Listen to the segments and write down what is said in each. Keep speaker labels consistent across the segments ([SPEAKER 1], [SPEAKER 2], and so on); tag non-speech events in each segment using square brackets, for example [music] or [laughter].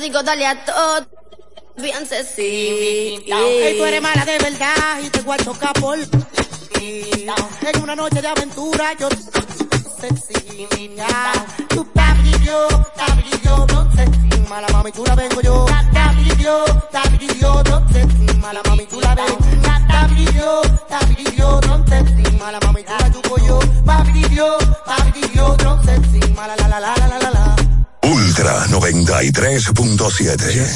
[SPEAKER 1] digo dale a todo, bien sexy.
[SPEAKER 2] Ey, tú eres mala de verdad y te voy a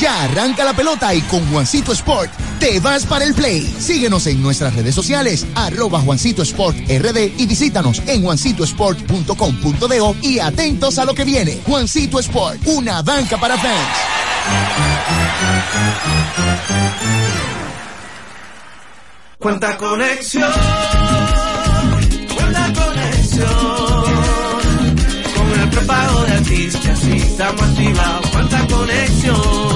[SPEAKER 3] Ya arranca la pelota y con Juancito Sport te vas para el play. Síguenos en nuestras redes sociales, arroba Juancito Sport RD y visítanos en juancitosport.com.do y atentos a lo que viene. Juancito Sport, una banca para fans.
[SPEAKER 4] Cuenta conexión, cuenta conexión. Con el prepago de artistas y estamos activados. Cuenta conexión.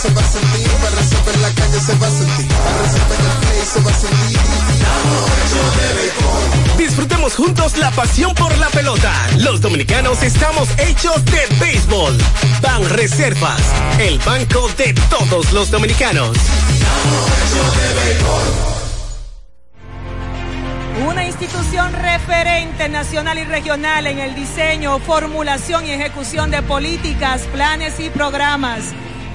[SPEAKER 5] Se va a sentir, para la calle se va a sentir, para el play se va a sentir.
[SPEAKER 6] Disfrutemos juntos la pasión por la pelota. Los dominicanos estamos hechos de béisbol. Ban Reservas, el banco de todos los dominicanos.
[SPEAKER 7] Una institución referente nacional y regional en el diseño, formulación y ejecución de políticas, planes y programas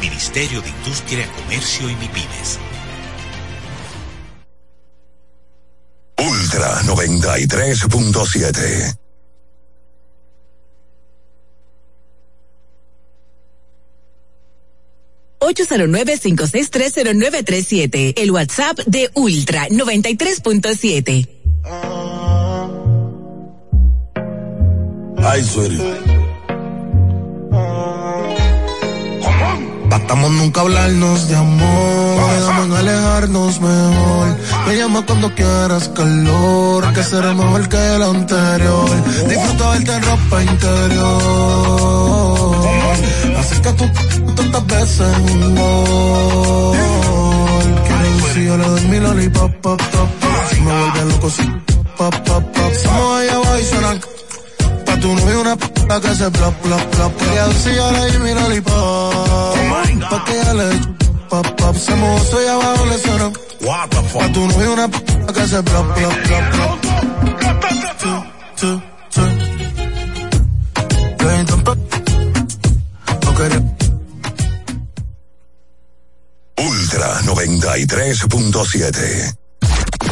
[SPEAKER 8] Ministerio de Industria, Comercio y MIPIMES.
[SPEAKER 9] Ultra 93.7.
[SPEAKER 10] siete El WhatsApp de Ultra 93.7.
[SPEAKER 11] Ay, sweetie. Tratamos nunca hablarnos de amor, quedamos en alejarnos mejor. Me llama cuando quieras calor, que será mejor que el anterior. Disfruta verte en ropa interior. Así que tú tantas veces en un gol. Que si yo le doy mi lollipop, pop, pop. Me vuelve loco si pa, pa, pa. Somos allá abajo y suenan. Pa' tu novio una p que se bla, bla, bla. Quería decirle y mira y pa. Pa' que ella le pa, pa. Somos oso y abajo le suenan. Pa' tu novio una que se bla, bla, bla, bla.
[SPEAKER 12] Ultra 93.7.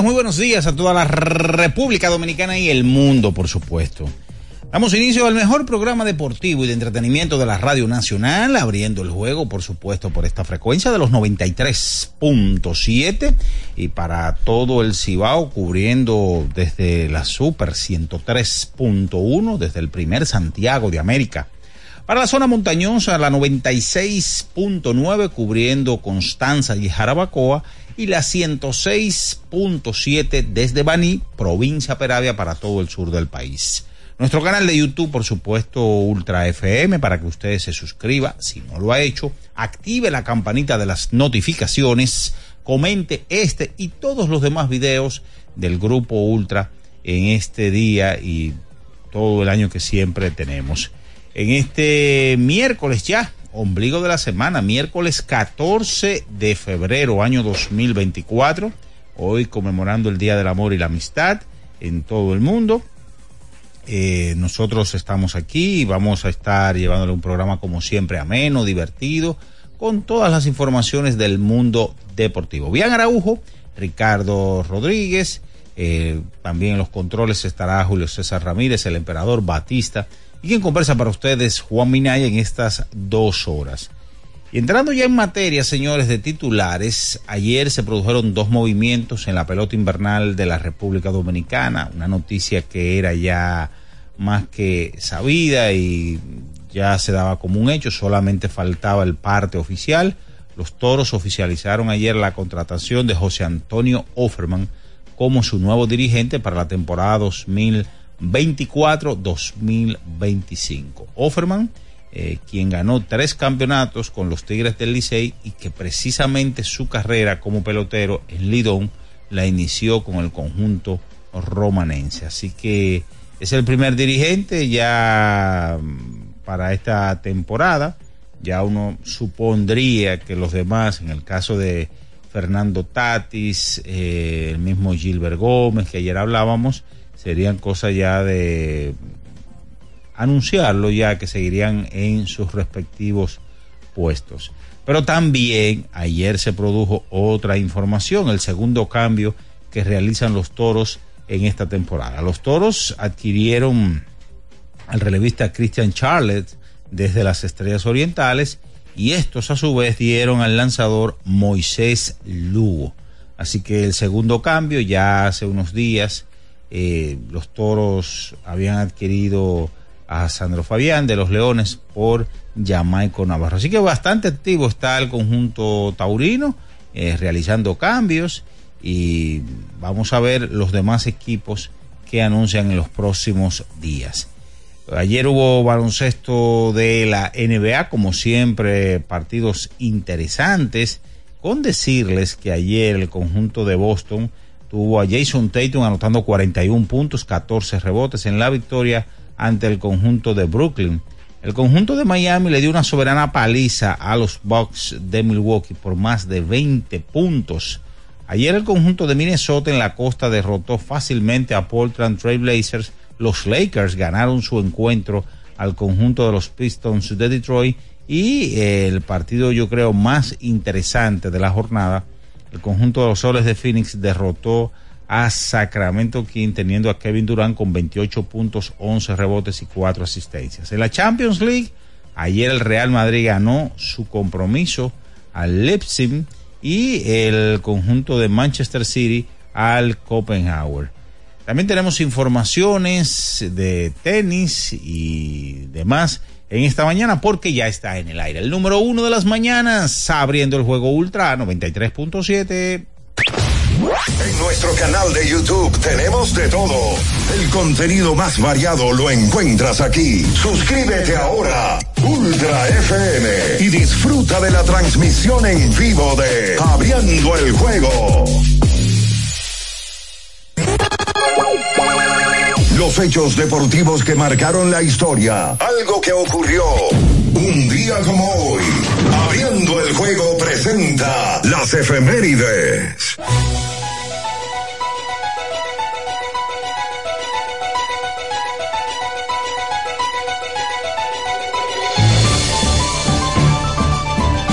[SPEAKER 13] Muy buenos días a toda la República Dominicana y el mundo, por supuesto. Damos inicio al mejor programa deportivo y de entretenimiento de la Radio Nacional, abriendo el juego, por supuesto, por esta frecuencia de los 93.7 y para todo el Cibao, cubriendo desde la Super 103.1, desde el primer Santiago de América. Para la zona montañosa, la 96.9 cubriendo Constanza y Jarabacoa y la 106.7 desde Baní, provincia Peravia, para todo el sur del país. Nuestro canal de YouTube, por supuesto, Ultra FM, para que usted se suscriba, si no lo ha hecho, active la campanita de las notificaciones, comente este y todos los demás videos del grupo Ultra en este día y todo el año que siempre tenemos. En este miércoles ya, ombligo de la semana, miércoles 14 de febrero, año 2024, hoy conmemorando el Día del Amor y la Amistad en todo el mundo. Eh, nosotros estamos aquí y vamos a estar llevándole un programa como siempre ameno, divertido, con todas las informaciones del mundo deportivo. Bien Araujo, Ricardo Rodríguez, eh, también en los controles estará Julio César Ramírez, el emperador Batista, y quien conversa para ustedes Juan Minaya en estas dos horas. Y entrando ya en materia, señores, de titulares, ayer se produjeron dos movimientos en la pelota invernal de la República Dominicana, una noticia que era ya más que sabida y ya se daba como un hecho, solamente faltaba el parte oficial. Los toros oficializaron ayer la contratación de José Antonio Offerman como su nuevo dirigente para la temporada 2024-2025. Offerman eh, quien ganó tres campeonatos con los Tigres del Licey y que precisamente su carrera como pelotero en Lidón la inició con el conjunto romanense. Así que es el primer dirigente ya mm, para esta temporada. Ya uno supondría que los demás, en el caso de Fernando Tatis, eh, el mismo Gilbert Gómez, que ayer hablábamos, serían cosas ya de anunciarlo ya que seguirían en sus respectivos puestos. Pero también ayer se produjo otra información, el segundo cambio que realizan los toros en esta temporada. Los toros adquirieron al relevista Christian Charlotte desde las Estrellas Orientales y estos a su vez dieron al lanzador Moisés Lugo. Así que el segundo cambio ya hace unos días eh, los toros habían adquirido a Sandro Fabián de los Leones por Jamaico Navarro. Así que bastante activo está el conjunto taurino, eh, realizando cambios y vamos a ver los demás equipos que anuncian en los próximos días. Ayer hubo baloncesto de la NBA, como siempre, partidos interesantes. Con decirles que ayer el conjunto de Boston tuvo a Jason Tatum anotando 41 puntos, 14 rebotes en la victoria ante el conjunto de Brooklyn. El conjunto de Miami le dio una soberana paliza a los Bucks de Milwaukee por más de 20 puntos. Ayer el conjunto de Minnesota en la costa derrotó fácilmente a Portland Trail Blazers. Los Lakers ganaron su encuentro al conjunto de los Pistons de Detroit y eh, el partido yo creo más interesante de la jornada, el conjunto de los Soles de Phoenix derrotó a Sacramento King teniendo a Kevin Durant con 28 puntos, 11 rebotes y 4 asistencias. En la Champions League, ayer el Real Madrid ganó su compromiso al Leipzig y el conjunto de Manchester City al Copenhagen. También tenemos informaciones de tenis y demás en esta mañana porque ya está en el aire. El número uno de las mañanas, abriendo el juego Ultra 93.7.
[SPEAKER 12] En nuestro canal de YouTube tenemos de todo. El contenido más variado lo encuentras aquí. Suscríbete ahora, Ultra FM, y disfruta de la transmisión en vivo de Abriendo el juego. Los hechos deportivos que marcaron la historia. Algo que ocurrió un día como hoy. Abriendo el juego presenta las efemérides.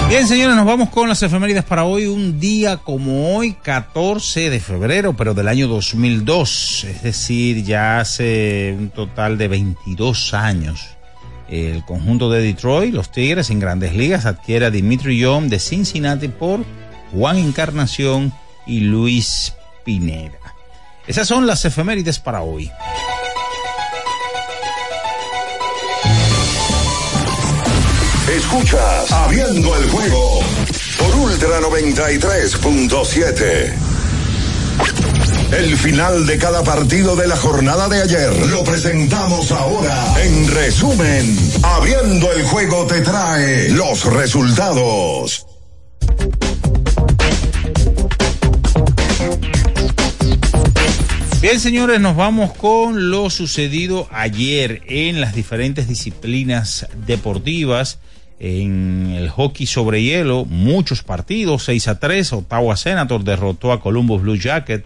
[SPEAKER 13] Bien, señores, nos vamos con las efemérides para hoy. Un día como hoy, 14 de febrero, pero del año 2002. Es decir, ya hace un total de 22 años. El conjunto de Detroit, los Tigres en grandes ligas, adquiere a Dimitri Young de Cincinnati por Juan Encarnación y Luis Pineda. Esas son las efemérides para hoy.
[SPEAKER 12] Escuchas Abriendo el juego por Ultra 93.7. El final de cada partido de la jornada de ayer lo presentamos ahora. En resumen, Abriendo el juego te trae los resultados.
[SPEAKER 13] Bien, señores, nos vamos con lo sucedido ayer en las diferentes disciplinas deportivas. En el hockey sobre hielo, muchos partidos, 6 a 3, Ottawa Senator derrotó a Columbus Blue Jacket,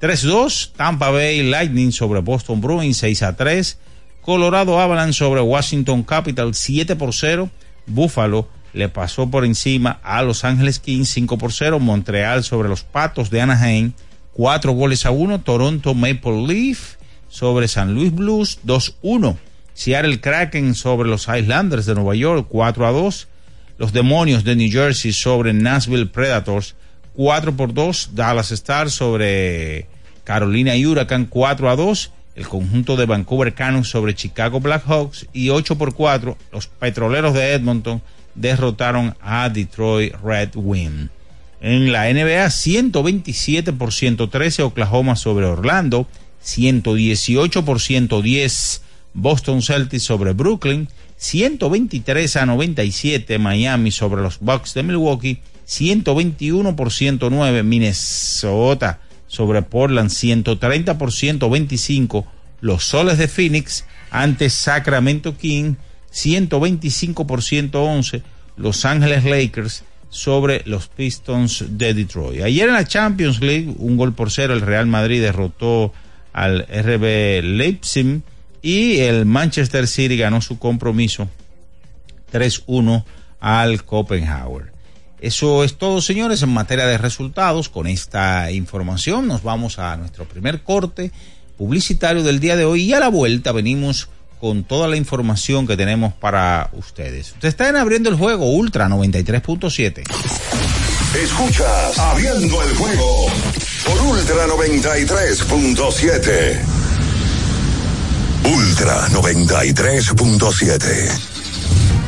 [SPEAKER 13] 3-2, Tampa Bay Lightning sobre Boston Bruins, 6 a 3, Colorado Avalanche sobre Washington Capital, 7 por 0, Buffalo le pasó por encima a Los Ángeles Kings, 5 por 0, Montreal sobre los Patos de Anaheim, 4 goles a 1, Toronto Maple Leaf sobre San Luis Blues, 2-1. Seattle Kraken sobre los Islanders de Nueva York 4 a 2. Los Demonios de New Jersey sobre Nashville Predators 4 por 2. Dallas Stars sobre Carolina Huracán 4 a 2. El conjunto de Vancouver Canucks sobre Chicago Blackhawks y 8 por 4. Los Petroleros de Edmonton derrotaron a Detroit Red Wing. En la NBA 127 por 113 Oklahoma sobre Orlando, 118 por 110 Boston Celtics sobre Brooklyn, 123 a 97 Miami sobre los Bucks de Milwaukee, 121 por 109 Minnesota sobre Portland, 130 por 125 los Soles de Phoenix ante Sacramento King, 125 por 111 Los Ángeles Lakers sobre los Pistons de Detroit. Ayer en la Champions League, un gol por cero, el Real Madrid derrotó al RB Leipzig y el Manchester City ganó su compromiso 3-1 al Copenhagen. Eso es todo, señores, en materia de resultados. Con esta información nos vamos a nuestro primer corte publicitario del día de hoy y a la vuelta venimos con toda la información que tenemos para ustedes. Ustedes están abriendo el juego Ultra 93.7.
[SPEAKER 12] Escuchas Abriendo el juego por Ultra 93.7. Ultra 93.7.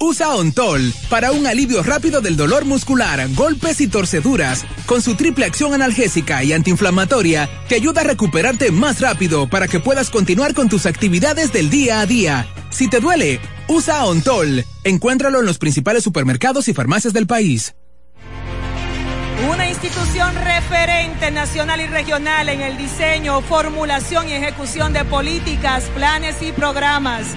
[SPEAKER 14] Usa Ontol para un alivio rápido del dolor muscular, golpes y torceduras. Con su triple acción analgésica y antiinflamatoria, te ayuda a recuperarte más rápido para que puedas continuar con tus actividades del día a día. Si te duele, usa Ontol. Encuéntralo en los principales supermercados y farmacias del país.
[SPEAKER 15] Una institución referente nacional y regional en el diseño, formulación y ejecución de políticas, planes y programas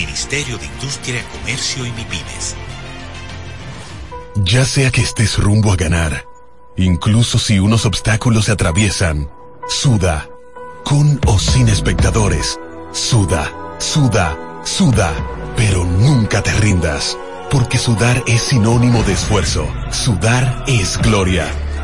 [SPEAKER 8] Ministerio de Industria, Comercio y MIPIMES.
[SPEAKER 16] Ya sea que estés rumbo a ganar, incluso si unos obstáculos se atraviesan, suda, con o sin espectadores, suda, suda, suda, pero nunca te rindas, porque sudar es sinónimo de esfuerzo, sudar es gloria.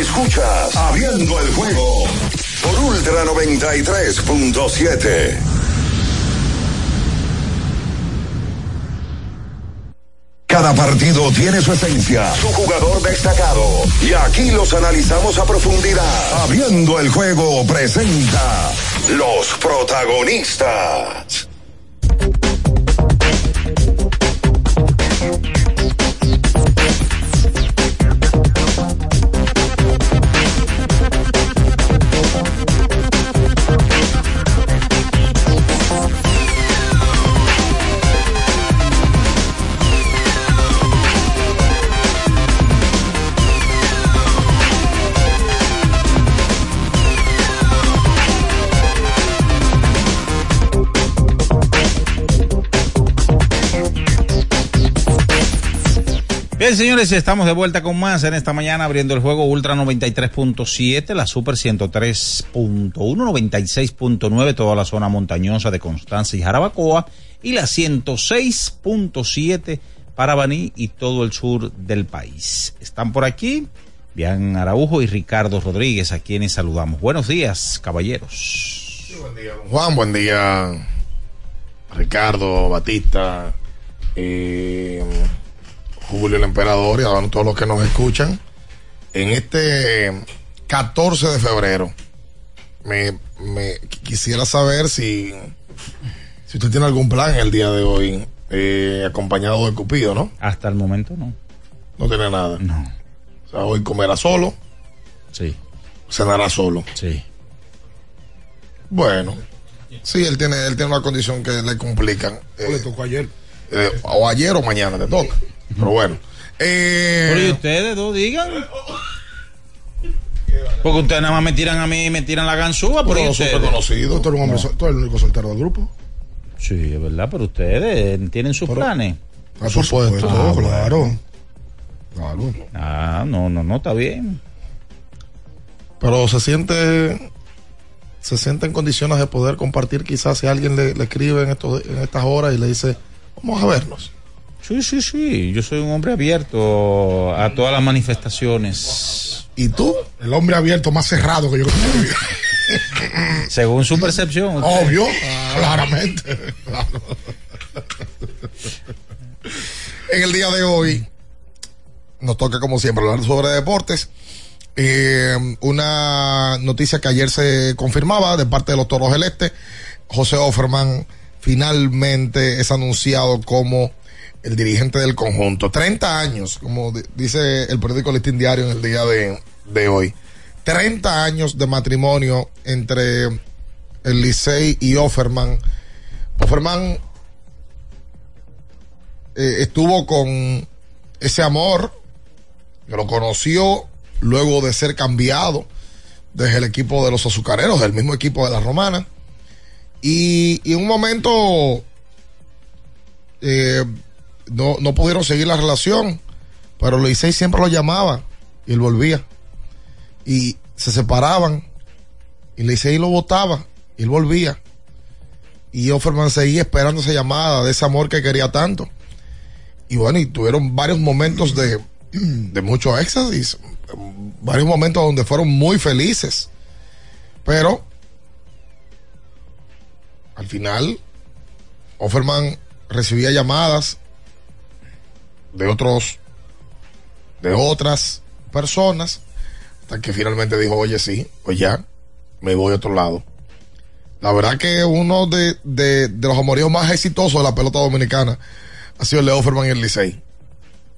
[SPEAKER 12] Escuchas Abriendo el juego por Ultra 93.7. Cada partido tiene su esencia, su jugador destacado. Y aquí los analizamos a profundidad. Abriendo el juego presenta los protagonistas.
[SPEAKER 13] Señores, estamos de vuelta con más en esta mañana abriendo el juego Ultra 93.7, la Super 103.1, 96.9, toda la zona montañosa de Constanza y Jarabacoa, y la 106.7 para Baní y todo el sur del país. Están por aquí Bian Araujo y Ricardo Rodríguez, a quienes saludamos. Buenos días, caballeros.
[SPEAKER 17] buen día, don Juan, buen día, Ricardo, Batista, eh, Julio el Emperador y a todos los que nos escuchan. En este 14 de febrero, me, me quisiera saber si, si usted tiene algún plan el día de hoy, eh, acompañado de Cupido, ¿no?
[SPEAKER 13] Hasta el momento no.
[SPEAKER 17] No tiene nada.
[SPEAKER 13] No.
[SPEAKER 17] O sea, hoy comerá solo.
[SPEAKER 13] Sí.
[SPEAKER 17] Cenará solo.
[SPEAKER 13] Sí.
[SPEAKER 17] Bueno. Sí, él tiene, él tiene una condición que le complican.
[SPEAKER 18] le tocó ayer.
[SPEAKER 17] Eh, o ayer o mañana te toca. Pero bueno. Eh,
[SPEAKER 13] Pero y ustedes dos digan. Porque ustedes nada más me tiran a mí y me tiran la ganzúa, pero
[SPEAKER 17] Pero
[SPEAKER 13] ¿y ustedes?
[SPEAKER 17] súper conocido.
[SPEAKER 18] Tú eres un hombre, sol- tú eres el único soltero del grupo.
[SPEAKER 13] Sí, es verdad, pero ustedes tienen sus planes.
[SPEAKER 17] Ah, por supuesto,
[SPEAKER 13] Ah,
[SPEAKER 17] claro.
[SPEAKER 13] Claro. Ah, no, no, no, está bien.
[SPEAKER 17] Pero se siente se siente en condiciones de poder compartir quizás si alguien le, le escribe en, estos, en estas horas y le dice, vamos a vernos.
[SPEAKER 13] Sí, sí, sí. Yo soy un hombre abierto a todas las manifestaciones.
[SPEAKER 17] ¿Y tú?
[SPEAKER 18] El hombre abierto más cerrado que yo [laughs]
[SPEAKER 13] Según su percepción.
[SPEAKER 18] Obvio, claramente. Claro.
[SPEAKER 17] En el día de hoy nos toca como siempre hablar sobre deportes. Eh, una noticia que ayer se confirmaba de parte de los Toros del Este. José Offerman finalmente es anunciado como el dirigente del conjunto. 30 años, como di- dice el periódico Listín Diario en el día de, de hoy. 30 años de matrimonio entre el Licey y Offerman. Offerman eh, estuvo con ese amor, lo conoció luego de ser cambiado desde el equipo de los azucareros, del mismo equipo de la romana. Y, y en un momento eh, no, no pudieron seguir la relación, pero Licey siempre lo llamaba y él volvía. Y se separaban y Licey lo votaba y él volvía. Y Offerman seguía esperando esa llamada de ese amor que quería tanto. Y bueno, y tuvieron varios momentos de, [clears throat] de mucho éxtasis, varios momentos donde fueron muy felices. Pero al final, Offerman recibía llamadas de otros, de otras personas, hasta que finalmente dijo, oye, sí, pues ya, me voy a otro lado. La verdad que uno de, de, de los amoríos más exitosos de la pelota dominicana ha sido el de Offerman y el Licey.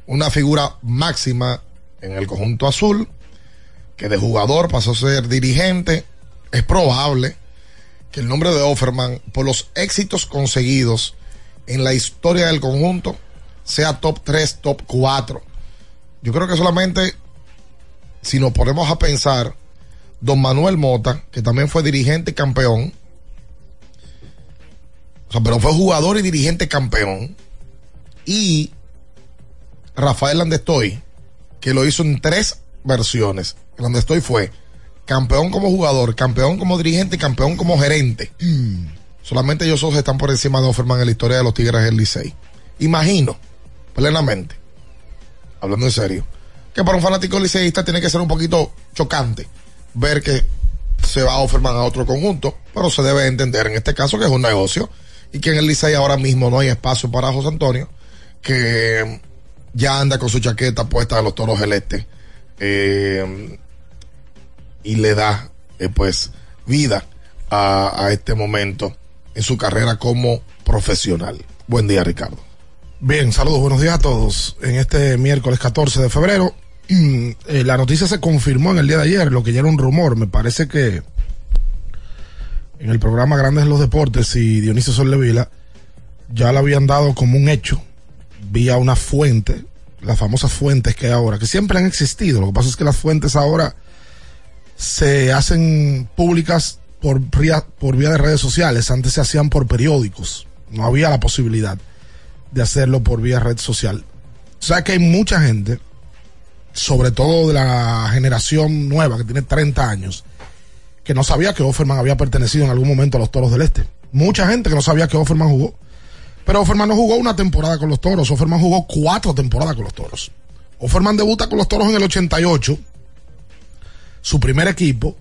[SPEAKER 17] Una figura máxima en el conjunto azul, que de jugador pasó a ser dirigente. Es probable que el nombre de Offerman, por los éxitos conseguidos en la historia del conjunto, sea top 3, top 4. Yo creo que solamente si nos ponemos a pensar, don Manuel Mota, que también fue dirigente y campeón, o sea, pero fue jugador y dirigente campeón, y Rafael Landestoy, que lo hizo en tres versiones. Landestoy fue campeón como jugador, campeón como dirigente y campeón como gerente. Solamente ellos dos están por encima de Offerman en la historia de los Tigres del Licey. Imagino, plenamente, hablando en serio, que para un fanático liceísta tiene que ser un poquito chocante ver que se va a Offerman a otro conjunto, pero se debe entender en este caso que es un negocio y que en el Licey ahora mismo no hay espacio para José Antonio, que ya anda con su chaqueta puesta de los toros del este eh, y le da eh, pues vida a este momento en su carrera como profesional. Buen día, Ricardo.
[SPEAKER 18] Bien, saludos, buenos días a todos. En este miércoles 14 de febrero, eh, la noticia se confirmó en el día de ayer, lo que ya era un rumor. Me parece que en el programa Grandes de los Deportes y Dionisio Sollevila ya lo habían dado como un hecho vía una fuente, las famosas fuentes que hay ahora, que siempre han existido. Lo que pasa es que las fuentes ahora se hacen públicas por vía de redes sociales. Antes se hacían por periódicos. No había la posibilidad de hacerlo por vía red social. O sea que hay mucha gente, sobre todo de la generación nueva que tiene 30 años, que no sabía que Offerman había pertenecido en algún momento a los Toros del Este. Mucha gente que no sabía que Offerman jugó. Pero Offerman no jugó una temporada con los Toros, Offerman jugó cuatro temporadas con los Toros. Offerman debuta con los Toros en el 88, su primer equipo,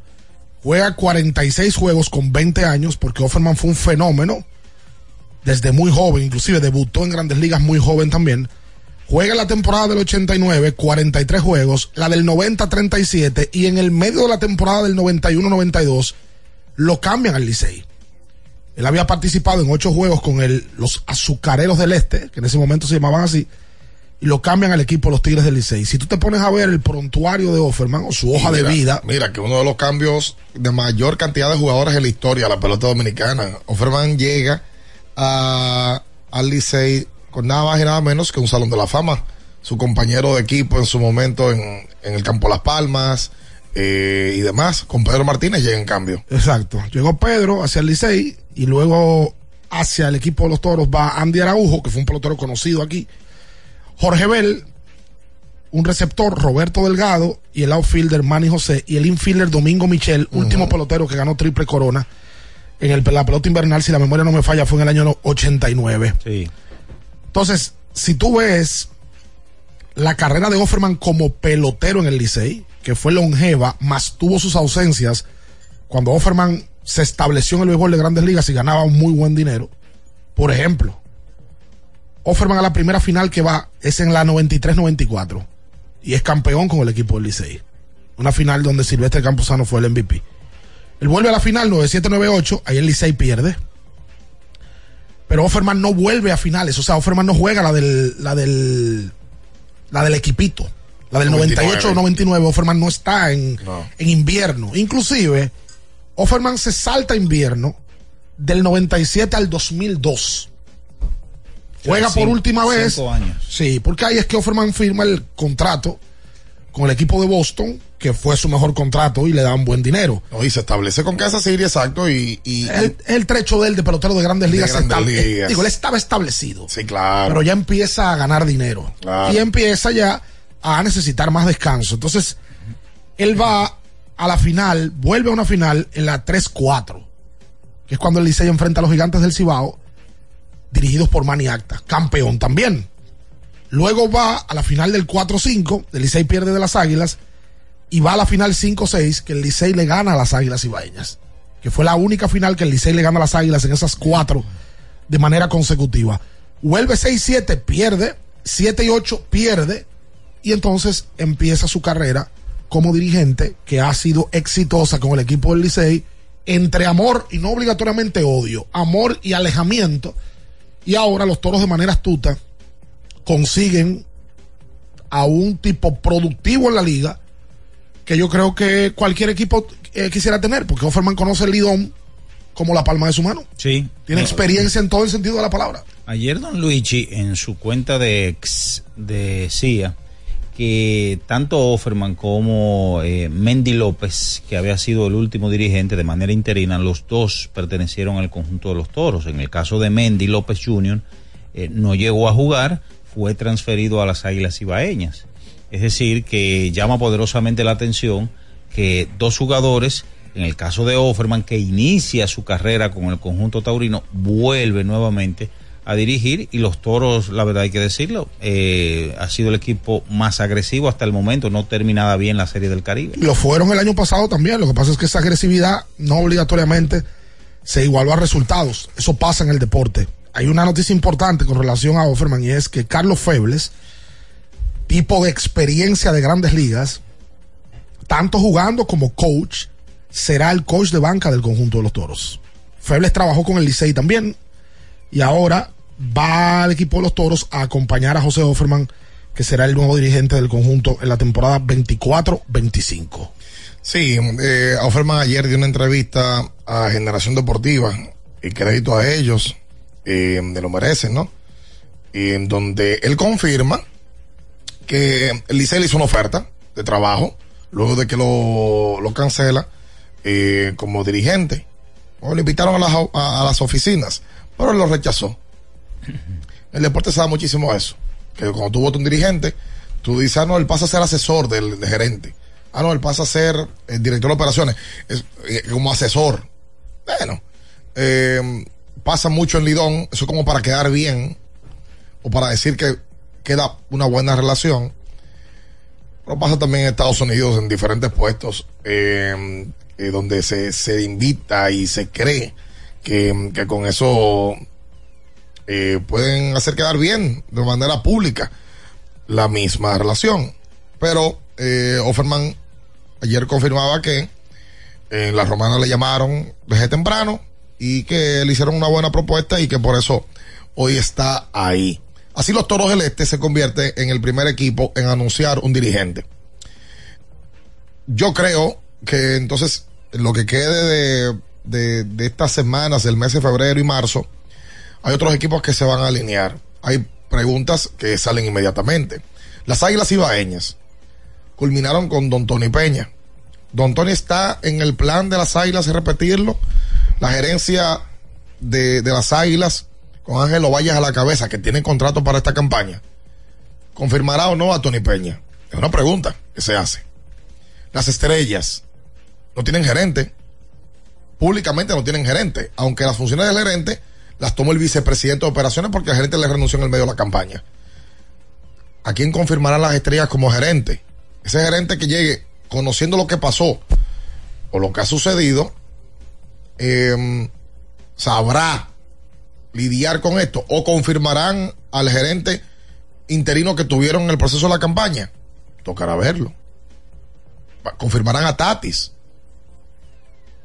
[SPEAKER 18] juega 46 juegos con 20 años, porque Offerman fue un fenómeno desde muy joven, inclusive debutó en grandes ligas muy joven también. Juega la temporada del 89, 43 juegos, la del 90, 37, y en el medio de la temporada del 91, 92, lo cambian al Licey. Él había participado en ocho juegos con el, los azucareros del Este, que en ese momento se llamaban así, y lo cambian al equipo los Tigres del Licey. Si tú te pones a ver el prontuario de Offerman o su hoja
[SPEAKER 17] Mira,
[SPEAKER 18] de vida,
[SPEAKER 17] Mira, que uno de los cambios de mayor cantidad de jugadores en la historia de la pelota dominicana. Offerman llega a, al Licey con nada más y nada menos que un Salón de la Fama. Su compañero de equipo en su momento en, en el Campo Las Palmas eh, y demás. Con Pedro Martínez llega en cambio.
[SPEAKER 18] Exacto. Llegó Pedro hacia el Licey y luego hacia el equipo de los toros va Andy Araujo, que fue un pelotero conocido aquí. Jorge Bell, un receptor, Roberto Delgado, y el outfielder Manny José, y el infielder Domingo Michel, último pelotero que ganó triple corona en el, la pelota invernal, si la memoria no me falla, fue en el año 89.
[SPEAKER 13] Sí.
[SPEAKER 18] Entonces, si tú ves la carrera de Offerman como pelotero en el Licey, que fue longeva, más tuvo sus ausencias, cuando Offerman se estableció en el béisbol de grandes ligas y ganaba un muy buen dinero. Por ejemplo, Offerman a la primera final que va es en la 93-94 y es campeón con el equipo del Licey. Una final donde Silvestre Camposano fue el MVP. Él vuelve a la final 97-98, ahí el Licey pierde. Pero Offerman no vuelve a finales, o sea, Offerman no juega la del la del la del equipito. La del 98 o 99, Offerman no está en, en invierno. Inclusive, Offerman se salta invierno del 97 al 2002. Juega por
[SPEAKER 13] Cinco-
[SPEAKER 18] última vez.
[SPEAKER 13] cinco años.
[SPEAKER 18] Sí, porque ahí es que Offerman firma el contrato con el equipo de Boston, que fue su mejor contrato y le dan buen dinero.
[SPEAKER 17] No, y se establece con Kansas City, exacto, y... y
[SPEAKER 18] El, el trecho de él de pelotero de grandes
[SPEAKER 17] De
[SPEAKER 18] ligas,
[SPEAKER 17] Grandes
[SPEAKER 18] está-
[SPEAKER 17] Ligas.
[SPEAKER 18] digo, él estaba establecido.
[SPEAKER 17] sí, claro.
[SPEAKER 18] pero ya empieza a ganar dinero
[SPEAKER 17] Claro.
[SPEAKER 18] y empieza ya a necesitar más descanso. Entonces, él va a la final, vuelve a una final en la 3-4, que es cuando el Licey enfrenta a los gigantes del Cibao, dirigidos por Manny Acta, campeón también. Luego va a la final del 4-5, el Licey pierde de las Águilas, y va a la final 5-6, que el Licey le gana a las Águilas Ibaeñas, que fue la única final que el Licey le gana a las Águilas en esas cuatro de manera consecutiva. Vuelve 6-7, pierde, 7 y 8, pierde, y entonces empieza su carrera como dirigente que ha sido exitosa con el equipo del Licey entre amor y no obligatoriamente odio, amor y alejamiento. Y ahora los toros de manera astuta consiguen a un tipo productivo en la liga que yo creo que cualquier equipo eh, quisiera tener, porque Offerman conoce el Lidón como la palma de su mano.
[SPEAKER 13] Sí.
[SPEAKER 18] Tiene
[SPEAKER 13] No,
[SPEAKER 18] experiencia en todo el sentido de la palabra.
[SPEAKER 13] Ayer Don Luigi en su cuenta de ex decía que tanto Offerman como eh, Mendy López, que había sido el último dirigente de manera interina, los dos pertenecieron al conjunto de los toros. En el caso de Mendy López Jr., eh, no llegó a jugar, fue transferido a las Águilas Ibaeñas. Es decir, que llama poderosamente la atención que dos jugadores, en el caso de Offerman, que inicia su carrera con el conjunto taurino, vuelve nuevamente a dirigir y los toros, la verdad hay que decirlo, eh, ha sido el equipo más agresivo hasta el momento, no terminada bien la Serie del Caribe.
[SPEAKER 18] Lo fueron el año pasado también. Lo que pasa es que esa agresividad no obligatoriamente se igualó a resultados. Eso pasa en el deporte. Hay una noticia importante con relación a Offerman y es que Carlos Febles, tipo de experiencia de grandes ligas, tanto jugando como coach, será el coach de banca del conjunto de los toros. Febles trabajó con el Licey también y ahora va al equipo de los toros a acompañar a José Offerman, que será el nuevo dirigente del conjunto en la temporada 24-25.
[SPEAKER 17] Sí, eh, Offerman ayer dio una entrevista a Generación Deportiva y crédito a ellos, eh, de lo merecen, ¿no? En donde él confirma que Licey le hizo una oferta de trabajo luego de que lo, lo cancela eh, como dirigente. O le invitaron a las, a, las oficinas, pero él lo rechazó. El deporte se da muchísimo eso. Que cuando tú votas un dirigente, tú dices, ah, no, él pasa a ser asesor del, gerente. Ah, no, él pasa a ser director de operaciones. Es, eh, como asesor. Bueno, eh, pasa mucho en Lidón, eso como para quedar bien, o para decir que queda una buena relación. Pero pasa también en Estados Unidos en diferentes puestos, eh, eh, donde se, se invita y se cree que, que con eso eh, pueden hacer quedar bien de manera pública la misma relación. Pero eh, Offerman ayer confirmaba que en la romana le llamaron desde temprano y que le hicieron una buena propuesta y que por eso hoy está ahí. Así los Toros del Este se convierte en el primer equipo en anunciar un dirigente. Yo creo que entonces lo que quede de, de, estas semanas, del mes de febrero y marzo, hay otros equipos que se van a alinear. Hay preguntas que salen inmediatamente. Las Águilas Ibaeñas culminaron con Don Tony Peña. Don Tony está en el plan de las Águilas repetirlo. La gerencia de, de las Águilas, con Ángel Ovalles a la cabeza, que tienen contrato para esta campaña, confirmará o no a Tony Peña? Es una pregunta que se hace. Las estrellas no tienen gerente, públicamente no tienen gerente, aunque las funciones del gerente las tomó el vicepresidente de operaciones porque el gerente le renunció en el medio de la campaña. ¿A quién confirmarán las estrellas como gerente? Ese gerente que llegue conociendo lo que pasó o lo que ha sucedido, eh, sabrá lidiar con esto o confirmarán al gerente interino que tuvieron en el proceso de la campaña. Tocará verlo. Confirmarán a Tatis.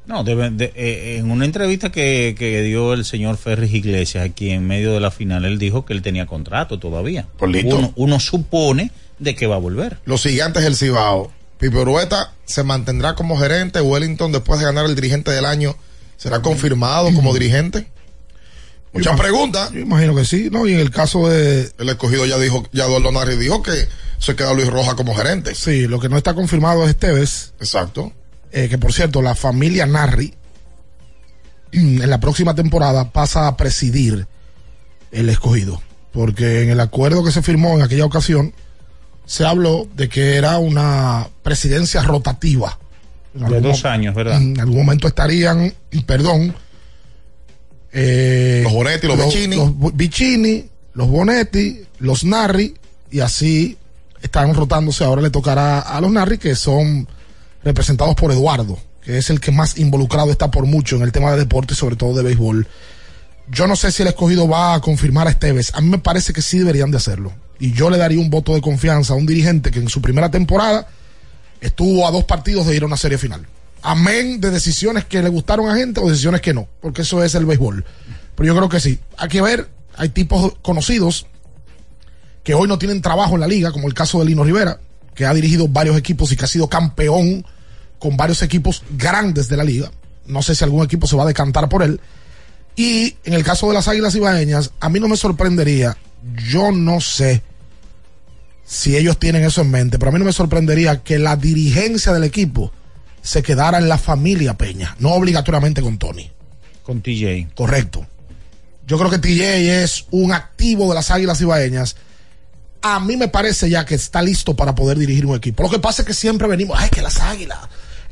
[SPEAKER 13] No, debe- de- eh, en una entrevista que, que dio el señor Ferris Iglesias aquí en medio de la final, él dijo que él tenía contrato todavía.
[SPEAKER 17] Pues.
[SPEAKER 13] Uno, uno supone de que va a volver.
[SPEAKER 17] Los gigantes del Cibao. Pipe Urueta se mantendrá como gerente. Wellington, después de ganar el dirigente del año, será confirmado como dirigente. Muchas
[SPEAKER 18] Yo
[SPEAKER 17] preguntas.
[SPEAKER 18] Yo imagino que sí, ¿no? Y en el caso de.
[SPEAKER 17] El escogido ya dijo, ya Eduardo Narri dijo que se queda Luis Roja como gerente.
[SPEAKER 18] Sí, lo que no está confirmado es Esteves.
[SPEAKER 17] Exacto.
[SPEAKER 18] Eh, que por cierto, la familia Narri en la próxima temporada pasa a presidir el escogido. Porque en el acuerdo que se firmó en aquella ocasión se habló de que era una presidencia rotativa. En
[SPEAKER 13] De
[SPEAKER 18] algún
[SPEAKER 13] dos años, ¿verdad?
[SPEAKER 18] En algún momento estarían, perdón, eh,
[SPEAKER 17] Los Bonetti, los Vicini.
[SPEAKER 18] Los Vicini, los Bonetti, los Narri, y así están rotándose. Ahora le tocará a los Narri, que son representados por Eduardo, que es el que más involucrado está por mucho en el tema de deporte, sobre todo de béisbol. Yo no sé si el escogido va a confirmar a Esteves. A mí me parece que sí deberían de hacerlo. Y yo le daría un voto de confianza a un dirigente que en su primera temporada estuvo a dos partidos de ir a una serie final. Amén de decisiones que le gustaron a gente o decisiones que no, porque eso es el béisbol. Pero yo creo que sí. Hay que ver, hay tipos conocidos que hoy no tienen trabajo en la liga, como el caso de Lino Rivera, que ha dirigido varios equipos y que ha sido campeón con varios equipos grandes de la liga. No sé si algún equipo se va a decantar por él. Y en el caso de las Águilas Ibaeñas, a mí no me sorprendería, yo no sé si ellos tienen eso en mente, pero a mí no me sorprendería que la dirigencia del equipo se quedara en la familia Peña, no obligatoriamente con Tony.
[SPEAKER 13] Con TJ.
[SPEAKER 18] Correcto. Yo creo que TJ es un activo de las Águilas Ibaeñas. A mí me parece ya que está listo para poder dirigir un equipo. Lo que pasa es que siempre venimos, ay, que las Águilas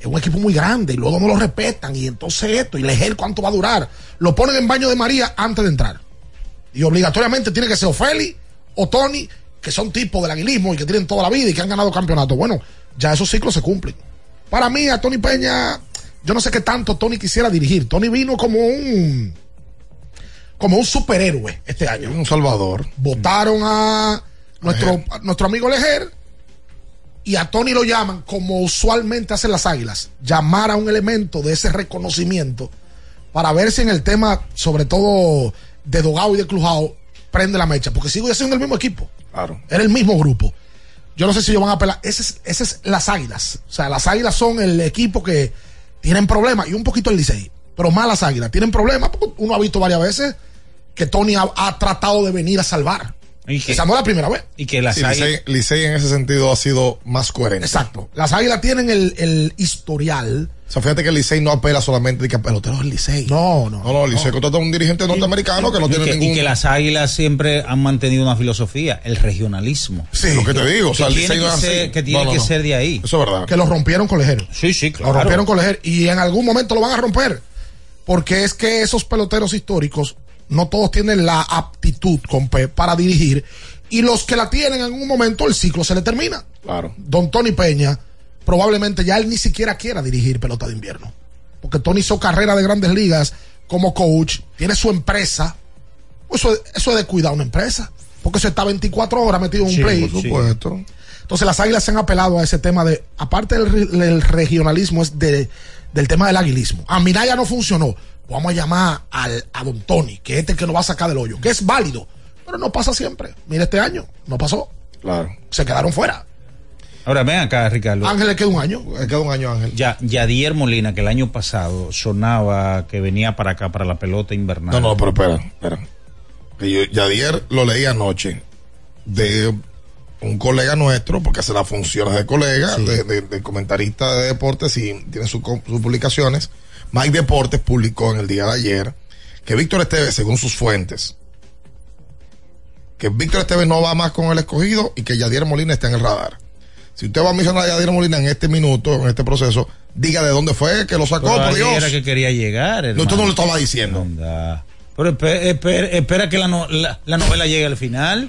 [SPEAKER 18] es un equipo muy grande y luego no lo respetan y entonces esto y leer cuánto va a durar. Lo ponen en baño de María antes de entrar. Y obligatoriamente tiene que ser Ofeli o Tony, que son tipos del aguilismo y que tienen toda la vida y que han ganado campeonatos. Bueno, ya esos ciclos se cumplen. Para mí, a Tony Peña, yo no sé qué tanto Tony quisiera dirigir. Tony vino como un como un superhéroe este año.
[SPEAKER 17] Un salvador.
[SPEAKER 18] Votaron a nuestro, a nuestro amigo Lejer y a Tony lo llaman como usualmente hacen las águilas, llamar a un elemento de ese reconocimiento para ver si en el tema, sobre todo de Dogao y de Clujao, prende la mecha, porque sigo siendo el mismo equipo.
[SPEAKER 17] Claro.
[SPEAKER 18] Era el mismo grupo. Yo no sé si ellos van a apelar. Ese es, ese es las águilas. O sea, las águilas son el equipo que tienen problemas y un poquito el Licey. Pero más las águilas tienen problemas porque uno ha visto varias veces que Tony ha, ha tratado de venir a salvar.
[SPEAKER 13] Y que-
[SPEAKER 18] Esa no es la primera vez.
[SPEAKER 13] Y que las
[SPEAKER 17] Sí,
[SPEAKER 13] águilas.
[SPEAKER 17] Licey, Licey en ese sentido ha sido más coherente.
[SPEAKER 18] Exacto. Las águilas tienen el, el historial.
[SPEAKER 17] O sea, fíjate que el Licey no apela solamente de que pelotero el Licey.
[SPEAKER 18] No, no.
[SPEAKER 17] No, no, el Licey contrata a un dirigente norteamericano que no tiene
[SPEAKER 13] que, y
[SPEAKER 17] ningún.
[SPEAKER 13] que las águilas siempre han mantenido una filosofía, el regionalismo.
[SPEAKER 17] Sí, lo que te digo. O sea, el Licey no
[SPEAKER 13] que
[SPEAKER 17] es
[SPEAKER 13] ser,
[SPEAKER 17] así.
[SPEAKER 13] que, tiene
[SPEAKER 17] No, no,
[SPEAKER 13] que
[SPEAKER 17] no.
[SPEAKER 13] ser de ahí.
[SPEAKER 17] Eso es verdad.
[SPEAKER 18] Que lo rompieron con Lejero.
[SPEAKER 13] Sí, sí,
[SPEAKER 18] Lo
[SPEAKER 13] claro.
[SPEAKER 18] rompieron con Lejer y en algún momento lo van a romper. Porque es que esos peloteros históricos no todos tienen la aptitud con P para dirigir. Y los que la tienen en algún momento, el ciclo se le termina.
[SPEAKER 17] Claro.
[SPEAKER 18] Don Tony Peña, probablemente ya él ni siquiera quiera dirigir pelota de invierno. Porque Tony hizo carrera de grandes ligas como coach, tiene su empresa. Eso, eso es de cuidar una empresa. Porque eso está 24 horas metido en un
[SPEAKER 17] Sí,
[SPEAKER 18] play.
[SPEAKER 17] por supuesto.
[SPEAKER 18] Entonces las águilas se han apelado a ese tema de, aparte del, re- del regionalismo, es de, del tema del aguilismo. A Minaya no funcionó. Vamos a llamar al, a Don Tony, que es este que nos va a sacar del hoyo, que es válido, pero no pasa siempre. Mira este año, no pasó.
[SPEAKER 17] Claro.
[SPEAKER 18] Se quedaron fuera.
[SPEAKER 13] Ahora ven acá, Ricardo.
[SPEAKER 18] Ángel le queda un año.
[SPEAKER 17] Le queda un año, Ángel.
[SPEAKER 13] Ya, Yadier Molina, que el año pasado sonaba que venía para acá, para la pelota invernal.
[SPEAKER 17] No, no, pero espera, espera. Que yo, Yadier lo leí anoche de un colega nuestro, porque hace las funciones de colega, de, de- de comentarista de deportes y tiene su sus publicaciones. Mike Deportes publicó en el día de ayer que Víctor Esteves, según sus fuentes, que Víctor Esteves no va más con el escogido y que Yadier Molina está en el radar. Si usted va a mencionar a Yadier Molina en este minuto, en este proceso, diga de dónde fue que lo sacó,
[SPEAKER 13] Pero
[SPEAKER 17] por Dios.
[SPEAKER 13] era que quería llegar.
[SPEAKER 17] No, usted no lo estaba diciendo.
[SPEAKER 13] Anda. Pero espera, espera, espera que la, no- la- la novela llegue al final.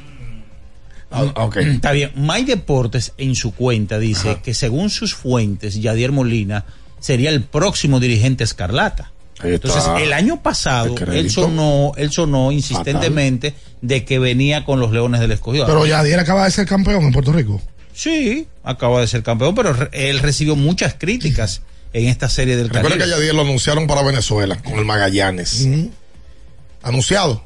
[SPEAKER 17] Ah,
[SPEAKER 13] Está bien. My Deportes en su cuenta dice que según sus fuentes, Yadier Molina sería el próximo dirigente escarlata. Entonces, el año pasado, él sonó, él sonó insistentemente de que venía con los Leones del Escogido.
[SPEAKER 18] Pero Yadier acaba de ser campeón en Puerto Rico.
[SPEAKER 13] Sí, acaba de ser campeón, pero re- él recibió muchas críticas en esta serie del
[SPEAKER 17] Recuerda que
[SPEAKER 13] Caribe.
[SPEAKER 17] a Yadier lo anunciaron para Venezuela con el Magallanes. Anunciado.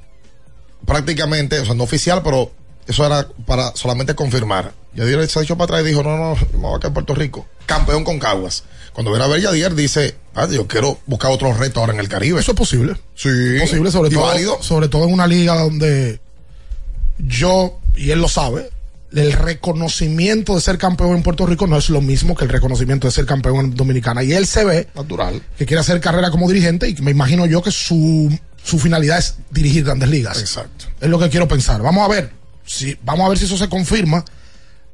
[SPEAKER 17] Prácticamente, o sea, no oficial, pero eso era para solamente confirmar. Yadier se ha dicho para atrás y dijo, no, no, me voy a quedar en Puerto Rico. Campeón con Caguas. Cuando viene a ver Yadier dice, ah, yo quiero buscar otro reto ahora en el Caribe.
[SPEAKER 18] Eso es posible.
[SPEAKER 17] Sí.
[SPEAKER 18] posible, sobre
[SPEAKER 17] Y
[SPEAKER 18] todo,
[SPEAKER 17] válido.
[SPEAKER 18] sobre todo en una liga donde yo, y él lo sabe, el reconocimiento de ser campeón en Puerto Rico no es lo mismo que el reconocimiento de ser campeón en Dominicana. Y él se ve
[SPEAKER 17] Natural.
[SPEAKER 18] que quiere hacer carrera como dirigente y que me imagino yo que su, su finalidad es dirigir grandes ligas.
[SPEAKER 17] Exacto.
[SPEAKER 18] Es lo que quiero pensar. Vamos a ver. Si, vamos a ver si eso se confirma.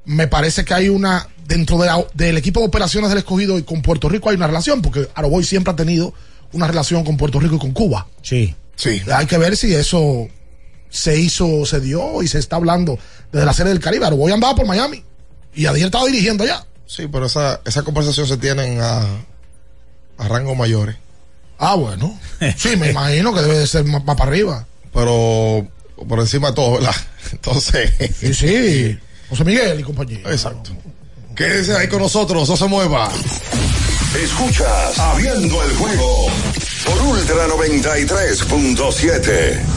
[SPEAKER 18] Me parece que hay una, dentro de la- del equipo de operaciones del escogido y con Puerto Rico hay una relación, porque Aroboy siempre ha tenido una relación con Puerto Rico y con Cuba.
[SPEAKER 13] Sí.
[SPEAKER 17] Sí.
[SPEAKER 18] Hay que ver si eso se hizo, se dio y se está hablando desde la serie del Caribe. Aroboy andaba por Miami y Adiel estaba dirigiendo allá.
[SPEAKER 17] Sí, pero esa, esa conversación se tienen a, a rangos mayores.
[SPEAKER 18] Ah, bueno. Sí, me [laughs] imagino que debe de ser más, más para arriba.
[SPEAKER 17] Pero por encima de todo, ¿verdad? [laughs] Entonces.
[SPEAKER 18] Sí, sí. José Miguel y compañía.
[SPEAKER 17] Exacto. Quédese ahí con nosotros, no se mueva.
[SPEAKER 12] Escuchas Abriendo el juego por Ultra 93.7.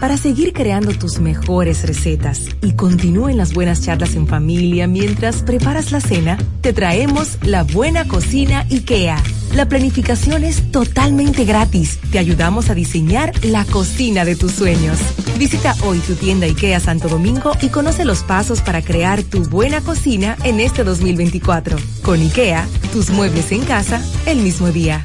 [SPEAKER 19] Para seguir creando tus mejores recetas y continúen las buenas charlas en familia mientras preparas la cena, te traemos la buena cocina IKEA. La planificación es totalmente gratis. Te ayudamos a diseñar la cocina de tus sueños. Visita hoy tu tienda IKEA Santo Domingo y conoce los pasos para crear tu buena cocina en este 2024. Con IKEA, tus muebles en casa el mismo día.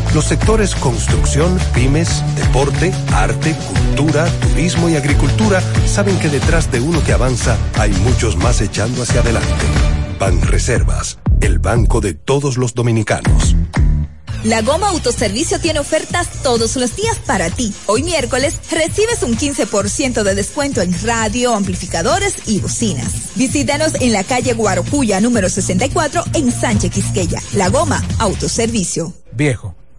[SPEAKER 16] Los sectores construcción, pymes, deporte, arte, cultura, turismo y agricultura saben que detrás de uno que avanza hay muchos más echando hacia adelante. Ban Reservas, el banco de todos los dominicanos.
[SPEAKER 20] La Goma Autoservicio tiene ofertas todos los días para ti. Hoy miércoles recibes un 15% de descuento en radio, amplificadores y bocinas. Visítanos en la calle Guarocuya número 64 en Sánchez Quisqueya. La Goma Autoservicio.
[SPEAKER 14] Viejo,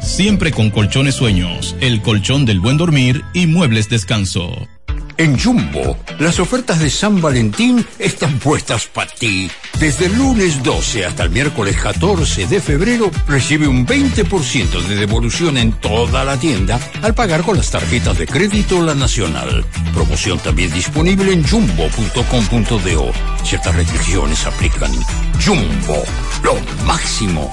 [SPEAKER 21] siempre con colchones sueños, el colchón del buen dormir y muebles descanso.
[SPEAKER 22] En Jumbo, las ofertas de San Valentín están puestas para ti. Desde el lunes 12 hasta el miércoles 14 de febrero, recibe un 20% de devolución en toda la tienda al pagar con las tarjetas de crédito La Nacional. Promoción también disponible en jumbo.com.do. Ciertas restricciones aplican. Jumbo, lo máximo.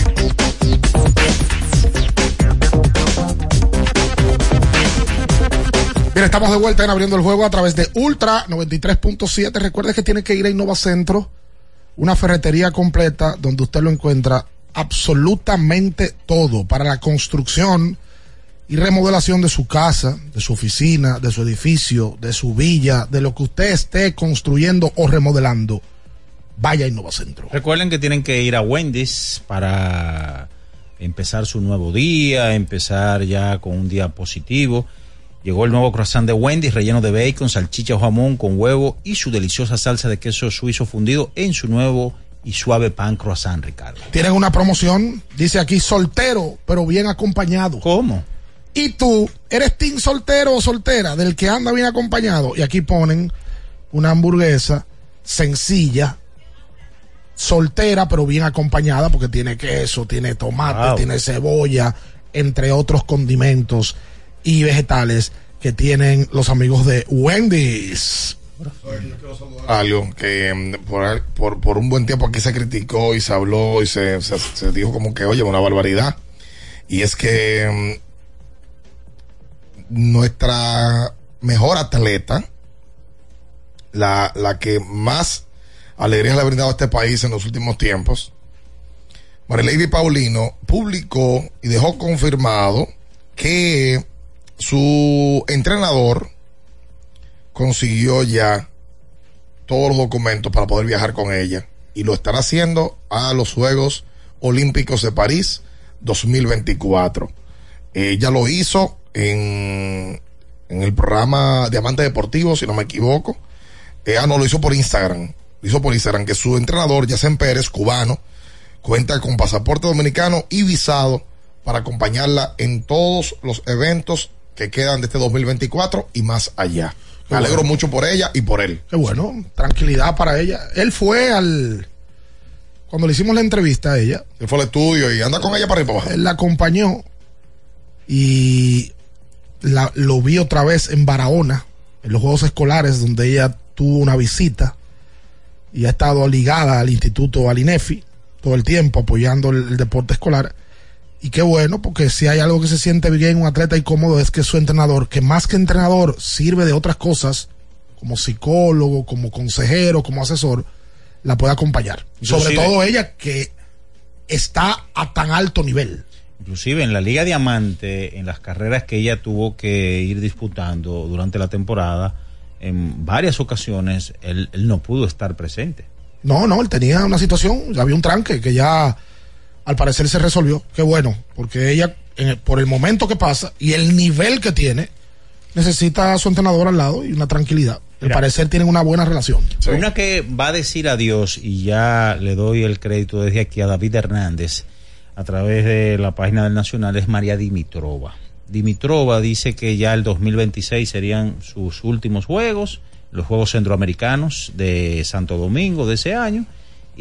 [SPEAKER 18] Bien, estamos de vuelta en abriendo el juego a través de Ultra 93.7. Recuerde que tiene que ir a Innova Centro, una ferretería completa donde usted lo encuentra absolutamente todo para la construcción y remodelación de su casa, de su oficina, de su edificio, de su villa, de lo que usted esté construyendo o remodelando. Vaya a Innova Centro.
[SPEAKER 13] Recuerden que tienen que ir a Wendy's para empezar su nuevo día, empezar ya con un día positivo. Llegó el nuevo croissant de Wendy's relleno de bacon, salchicha o jamón con huevo y su deliciosa salsa de queso suizo fundido en su nuevo y suave pan croissant, Ricardo.
[SPEAKER 18] Tienen una promoción, dice aquí soltero, pero bien acompañado.
[SPEAKER 13] ¿Cómo?
[SPEAKER 18] Y tú, ¿eres team soltero o soltera? Del que anda bien acompañado. Y aquí ponen una hamburguesa sencilla, soltera, pero bien acompañada, porque tiene queso, tiene tomate,
[SPEAKER 13] Wow.
[SPEAKER 18] tiene cebolla, entre otros condimentos y vegetales que tienen los amigos de Wendy's.
[SPEAKER 17] algo que mm, por, por, un buen tiempo aquí se criticó y se habló y se, se, dijo como que, oye, una barbaridad. Y es que mm, nuestra mejor atleta, la, la que más alegría le ha brindado a este país en los últimos tiempos, Marileidy Paulino, publicó y dejó confirmado que su entrenador consiguió ya todos los documentos para poder viajar con ella y lo estará haciendo a los Juegos Olímpicos de París 2024. Ella lo hizo en, en el programa Diamante Deportivo, si no me equivoco. Ella no lo hizo por Instagram, lo hizo por Instagram, que su entrenador, Yacen Pérez, cubano, cuenta con pasaporte dominicano y visado para acompañarla en todos los eventos que quedan de este 2024 y más allá. Me alegro
[SPEAKER 18] bueno.
[SPEAKER 17] mucho por ella y por él.
[SPEAKER 18] Qué bueno, tranquilidad para ella. Él fue al. Cuando le hicimos la entrevista a ella.
[SPEAKER 17] Él fue al estudio y anda con ella para ir para abajo.
[SPEAKER 18] Él la acompañó y la, lo vi otra vez en Barahona, en los Juegos Escolares, donde ella tuvo una visita y ha estado ligada al Instituto, al INEFI, todo el tiempo apoyando el, el deporte escolar. Y qué bueno, porque si hay algo que se siente bien un atleta y cómodo es que su entrenador, que más que entrenador sirve de otras cosas, como psicólogo, como consejero, como asesor, la puede acompañar. Sobre todo ella que está a tan alto nivel.
[SPEAKER 13] Inclusive en la Liga Diamante, en las carreras que ella tuvo que ir disputando durante la temporada, en varias ocasiones él, él no pudo estar presente.
[SPEAKER 18] No, no, él tenía una situación, había un tranque que ya al parecer se resolvió. Qué bueno, porque ella, en el- por el momento que pasa y el nivel que tiene, necesita a su entrenador al lado y una tranquilidad. Al
[SPEAKER 13] Mira.
[SPEAKER 18] parecer tienen una buena relación.
[SPEAKER 13] Una que va a decir adiós y ya le doy el crédito desde aquí a David Hernández a través de la página del Nacional es María Dimitrova. Dimitrova dice que ya el 2026 serían sus últimos juegos, los Juegos Centroamericanos de Santo Domingo de ese año,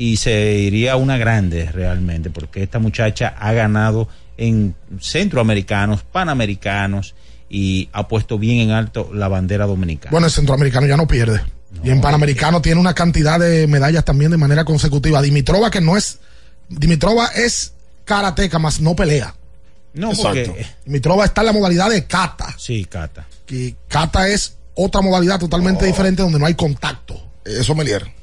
[SPEAKER 13] y se iría a una grande realmente, porque esta muchacha ha ganado en centroamericanos, panamericanos, y ha puesto bien en alto la bandera dominicana.
[SPEAKER 18] Bueno, el centroamericano ya no pierde. y en panamericano tiene una cantidad de medallas también de manera consecutiva. Dimitrova que no es, Dimitrova es karateca, más no pelea.
[SPEAKER 13] No, porque-
[SPEAKER 18] Dimitrova está en la modalidad de kata.
[SPEAKER 13] Sí, kata.
[SPEAKER 18] Que kata es otra modalidad totalmente diferente donde no hay contacto.
[SPEAKER 17] Eso Melier.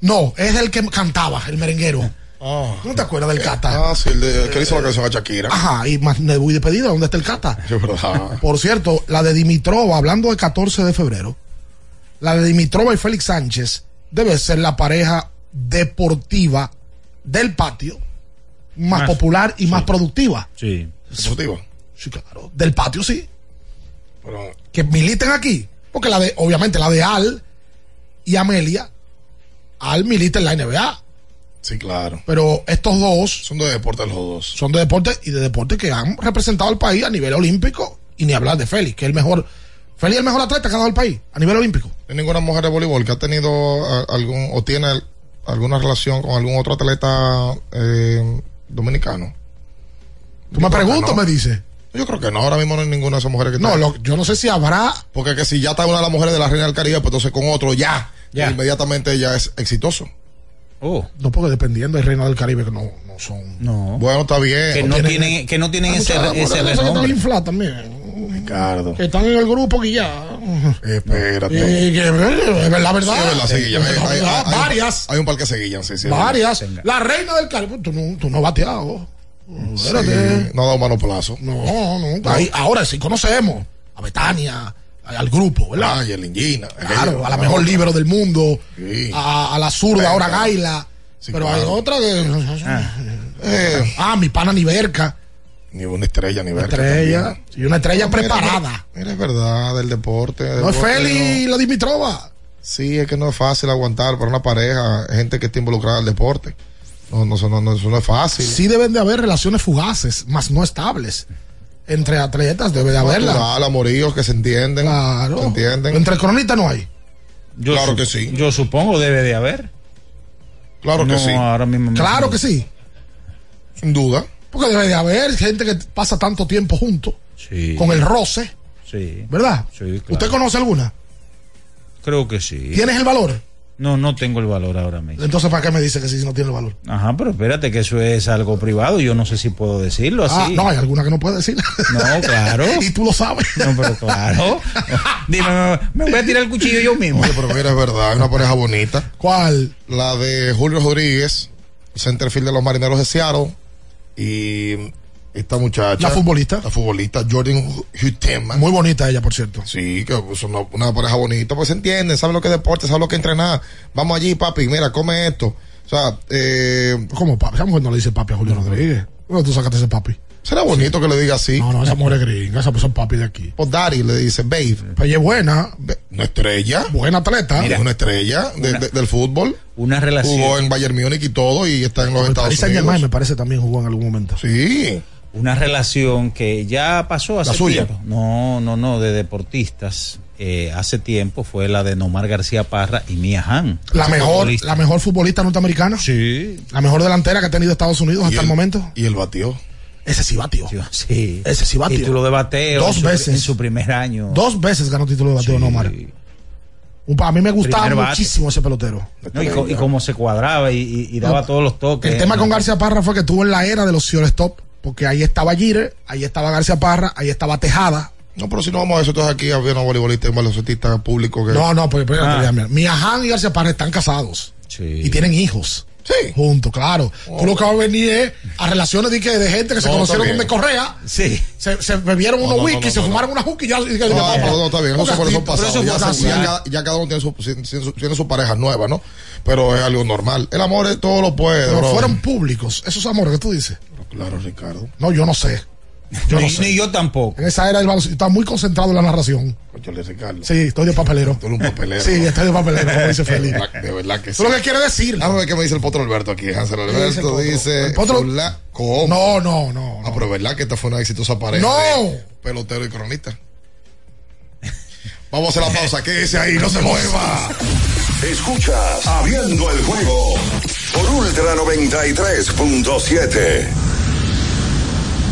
[SPEAKER 18] No, es el que cantaba, el merenguero. ¿No te acuerdas del kata?
[SPEAKER 17] Ah, sí, el de, que le hizo la canción a Shakira.
[SPEAKER 18] Ajá, y más de muy despedida, ¿dónde está el?
[SPEAKER 17] Es verdad.
[SPEAKER 18] Por cierto, la de Dimitrova, hablando de 14 de febrero, la de Dimitrova y Félix Sánchez debe ser la pareja deportiva del patio más,
[SPEAKER 13] Más,
[SPEAKER 18] popular y más productiva.
[SPEAKER 13] Sí.
[SPEAKER 17] Deportiva.
[SPEAKER 18] Sí, claro. Del patio, sí.
[SPEAKER 17] Pero,
[SPEAKER 18] Que militen aquí. Porque la de, obviamente, la de Al y Amelia, Al milita en la NBA.
[SPEAKER 17] sí, claro.
[SPEAKER 18] Pero estos dos
[SPEAKER 17] Son de deporte los dos.
[SPEAKER 18] son de deporte y de deporte que han representado al país a nivel olímpico y ni hablar de Félix, que es el mejor, Félix es el mejor atleta que ha dado el país a nivel olímpico.
[SPEAKER 17] ¿No hay ninguna mujer de voleibol que ha tenido algún o tiene alguna relación con algún otro atleta eh, dominicano?
[SPEAKER 18] Tú me preguntas,
[SPEAKER 17] no.
[SPEAKER 18] me dice.
[SPEAKER 17] Yo creo que no, ahora mismo no hay ninguna de esas mujeres que
[SPEAKER 18] No, lo- yo no sé si habrá.
[SPEAKER 17] Porque que si ya está una de las mujeres de la Reina del Caribe, pues entonces con otro ya,
[SPEAKER 13] Ya.
[SPEAKER 17] inmediatamente ya es exitoso.
[SPEAKER 13] Oh,
[SPEAKER 18] No, porque dependiendo del Reino del Caribe, que no, no son.
[SPEAKER 13] no.
[SPEAKER 17] Bueno, está bien.
[SPEAKER 13] Que no
[SPEAKER 18] tienen-
[SPEAKER 13] tienen, que no tienen ese, ese
[SPEAKER 18] están también.
[SPEAKER 17] Ricardo.
[SPEAKER 18] Que están en el grupo que ya.
[SPEAKER 17] Espérate.
[SPEAKER 18] Y que, eh, es la verdad.
[SPEAKER 17] Sí, es verdad, seguillan. Hay-
[SPEAKER 18] La
[SPEAKER 17] hay-
[SPEAKER 18] verdad,
[SPEAKER 17] hay- hay un-
[SPEAKER 18] varias.
[SPEAKER 17] Hay un par que sí, sí.
[SPEAKER 18] varias.
[SPEAKER 13] Venga.
[SPEAKER 18] La reina del Caribe. Tú no, tú no has bateado.
[SPEAKER 17] verdad.
[SPEAKER 18] Espérate.
[SPEAKER 17] Sí, no ha dado mano plazo.
[SPEAKER 18] No, no. Ahí- ahora sí conocemos a Betania, al grupo, ¿verdad?
[SPEAKER 17] Ah, y el Ingina.
[SPEAKER 18] Claro, a la mejor libero del mundo,
[SPEAKER 17] Sí.
[SPEAKER 18] a, a la zurda, ahora Gaila.
[SPEAKER 17] Sí,
[SPEAKER 18] pero
[SPEAKER 17] claro.
[SPEAKER 18] hay otra que.
[SPEAKER 17] Eh,
[SPEAKER 18] Ah, mi pana Niverca.
[SPEAKER 17] ni una estrella, ni
[SPEAKER 18] Una
[SPEAKER 17] verga
[SPEAKER 18] estrella. Y una estrella
[SPEAKER 17] No,
[SPEAKER 18] preparada.
[SPEAKER 17] Mira, es verdad, del deporte. del
[SPEAKER 18] No es Feli y
[SPEAKER 17] no.
[SPEAKER 18] la Dimitrova.
[SPEAKER 17] Sí, es que no es fácil aguantar para una pareja, gente que está involucrada en el deporte. No, no, eso no, no, eso no es fácil.
[SPEAKER 18] Sí deben de haber relaciones fugaces, más no estables. Entre atletas debe de haberla.
[SPEAKER 17] Natural, amoríos que se entienden.
[SPEAKER 18] Claro.
[SPEAKER 17] Se entienden.
[SPEAKER 18] Entre cronistas no hay.
[SPEAKER 13] Yo
[SPEAKER 17] Claro que sí.
[SPEAKER 13] Yo supongo debe de haber.
[SPEAKER 17] Claro que sí.
[SPEAKER 13] ahora mismo.
[SPEAKER 18] Claro que sí.
[SPEAKER 17] Sin duda.
[SPEAKER 18] Porque debe de haber gente que pasa tanto tiempo juntos,
[SPEAKER 13] Sí.
[SPEAKER 18] con el roce,
[SPEAKER 13] Sí.
[SPEAKER 18] ¿verdad?
[SPEAKER 13] Sí, claro.
[SPEAKER 18] ¿Usted conoce alguna?
[SPEAKER 13] Creo que sí.
[SPEAKER 18] ¿Tienes el valor?
[SPEAKER 13] No, no tengo el valor ahora mismo.
[SPEAKER 18] Entonces, ¿para qué me dice que sí si no tiene el valor?
[SPEAKER 13] Ajá, pero espérate que eso es algo privado. Yo no sé si puedo decirlo
[SPEAKER 18] Ah,
[SPEAKER 13] así.
[SPEAKER 18] no, hay alguna que no puede decir.
[SPEAKER 13] No, claro. [laughs]
[SPEAKER 18] y tú lo sabes.
[SPEAKER 13] No, pero claro. [laughs] Dime, me, voy a tirar el cuchillo yo mismo.
[SPEAKER 17] Oye, pero mira, es verdad, es una pareja bonita.
[SPEAKER 18] ¿Cuál?
[SPEAKER 17] La de Julio Rodríguez, centerfield de los marineros de Seattle. Y esta muchacha.
[SPEAKER 18] La futbolista.
[SPEAKER 17] La futbolista, Jordan Huteman.
[SPEAKER 18] Muy bonita ella, por cierto.
[SPEAKER 17] Sí, que es una, una pareja bonita, pues se entiende, sabe lo que es deporte, sabe lo que es entrenar. Vamos allí, papi, mira, come esto. O sea, eh,
[SPEAKER 18] ¿Cómo papi? Esa mujer no le dice papi a Julio Rodríguez. ¿Dónde tú sacaste ese papi?
[SPEAKER 17] será bonito que le diga así.
[SPEAKER 18] No, no, esa mujer es gringa, esa es papi de aquí.
[SPEAKER 17] Pues Daddy le dice, babe,
[SPEAKER 18] Pues ella es buena,
[SPEAKER 17] una estrella.
[SPEAKER 18] buena atleta.
[SPEAKER 17] es una estrella de- de- del fútbol.
[SPEAKER 13] Una relación.
[SPEAKER 17] Jugó en Bayern Múnich y todo y está en los Estados
[SPEAKER 18] Saint Germain me
[SPEAKER 17] Unidos.
[SPEAKER 18] parece también jugó en algún momento.
[SPEAKER 17] Sí.
[SPEAKER 13] Una relación que ya pasó hace
[SPEAKER 17] ¿La suya?
[SPEAKER 13] tiempo. No, no, no, de deportistas. Eh, hace tiempo fue la de Nomar García Parra y Mia Han.
[SPEAKER 18] La mejor,
[SPEAKER 13] Futbolista.
[SPEAKER 18] la mejor futbolista norteamericana.
[SPEAKER 13] Sí.
[SPEAKER 18] La mejor delantera que ha tenido Estados Unidos hasta el, momento.
[SPEAKER 17] Y él batió.
[SPEAKER 18] Ese sí batió.
[SPEAKER 13] Sí.
[SPEAKER 18] Ese sí batió.
[SPEAKER 13] Título de bateo.
[SPEAKER 18] Dos
[SPEAKER 13] en su-
[SPEAKER 18] veces.
[SPEAKER 13] En su primer año.
[SPEAKER 18] Dos veces ganó título de bateo
[SPEAKER 13] Sí.
[SPEAKER 18] Nomar. A mí me gustaba muchísimo ese pelotero.
[SPEAKER 13] No, y, co- y cómo se cuadraba y, y- y daba
[SPEAKER 18] No,
[SPEAKER 13] todos los toques.
[SPEAKER 18] El tema con García Parra fue que tuvo en la era de los shortstop porque ahí estaba Gire, ahí estaba García Parra, ahí estaba Tejada.
[SPEAKER 17] No, pero si no vamos a eso, entonces aquí había unos voleibolistas y baloncetistas públicos que.
[SPEAKER 18] No, no, pues, pues
[SPEAKER 17] Ah.
[SPEAKER 18] mira, mira, Miajan y García Parra están casados.
[SPEAKER 13] Sí.
[SPEAKER 18] Y tienen hijos.
[SPEAKER 17] Sí.
[SPEAKER 18] Juntos, claro. Tú lo que va a venir es a relaciones de, que, de gente que se
[SPEAKER 17] No,
[SPEAKER 18] conocieron donde. Correa.
[SPEAKER 13] Sí.
[SPEAKER 18] Se, se bebieron
[SPEAKER 17] No,
[SPEAKER 18] unos
[SPEAKER 17] no,
[SPEAKER 18] whisky,
[SPEAKER 17] no,
[SPEAKER 18] se
[SPEAKER 17] no,
[SPEAKER 18] fumaron una hookah y ya. y
[SPEAKER 17] No, no, está bien, Ya,
[SPEAKER 18] eso
[SPEAKER 17] se- ya ya cada uno tiene su, tiene su- tiene su pareja nueva, ¿no? Pero es algo normal. El amor es todo lo puede.
[SPEAKER 18] Pero
[SPEAKER 17] bro.
[SPEAKER 18] fueron públicos, esos amores que tú dices.
[SPEAKER 17] Claro, Ricardo.
[SPEAKER 18] No, yo no sé. Yo
[SPEAKER 13] ni,
[SPEAKER 18] no sé.
[SPEAKER 13] ni yo tampoco.
[SPEAKER 18] En esa era el baloncesto, estaba muy concentrado en la narración.
[SPEAKER 17] Conchole, Ricardo.
[SPEAKER 18] Sí, estoy de papelero.
[SPEAKER 17] Tú eres un papelero.
[SPEAKER 18] Sí, estoy de papelero, como dice Felipe.
[SPEAKER 17] De verdad- De verdad que sí.
[SPEAKER 18] Es lo que quiere decir.
[SPEAKER 17] Déjame ver qué me dice el potro Alberto aquí. Hansel
[SPEAKER 18] ¿Qué dice el
[SPEAKER 17] Alberto
[SPEAKER 18] potro?
[SPEAKER 17] dice.
[SPEAKER 18] El potro-
[SPEAKER 17] "Fula- ¿Cómo?
[SPEAKER 18] No, no, no.
[SPEAKER 17] Ah, pero es verdad que esta fue una exitosa pareja.
[SPEAKER 18] No.
[SPEAKER 17] de pelotero y cronista. Vamos a hacer la pausa. Quédese ahí, no se mueva.
[SPEAKER 12] Escuchas Abriendo el juego por Ultra 93.7.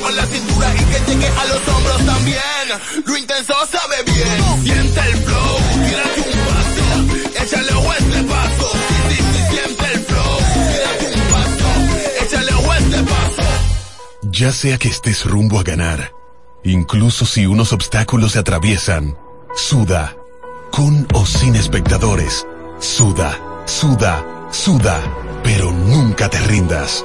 [SPEAKER 23] Mueva la cintura y que llegue a los hombros también. Lo intenso sabe bien. Siente el flow. Tírate un paso. Échale a este paso. Sí, sí, sí, siente el flow. Tírate un paso. Échale a este paso.
[SPEAKER 16] Ya sea que estés rumbo a ganar, incluso si unos obstáculos se atraviesan, suda, con o sin espectadores, suda, suda, suda, pero nunca te rindas,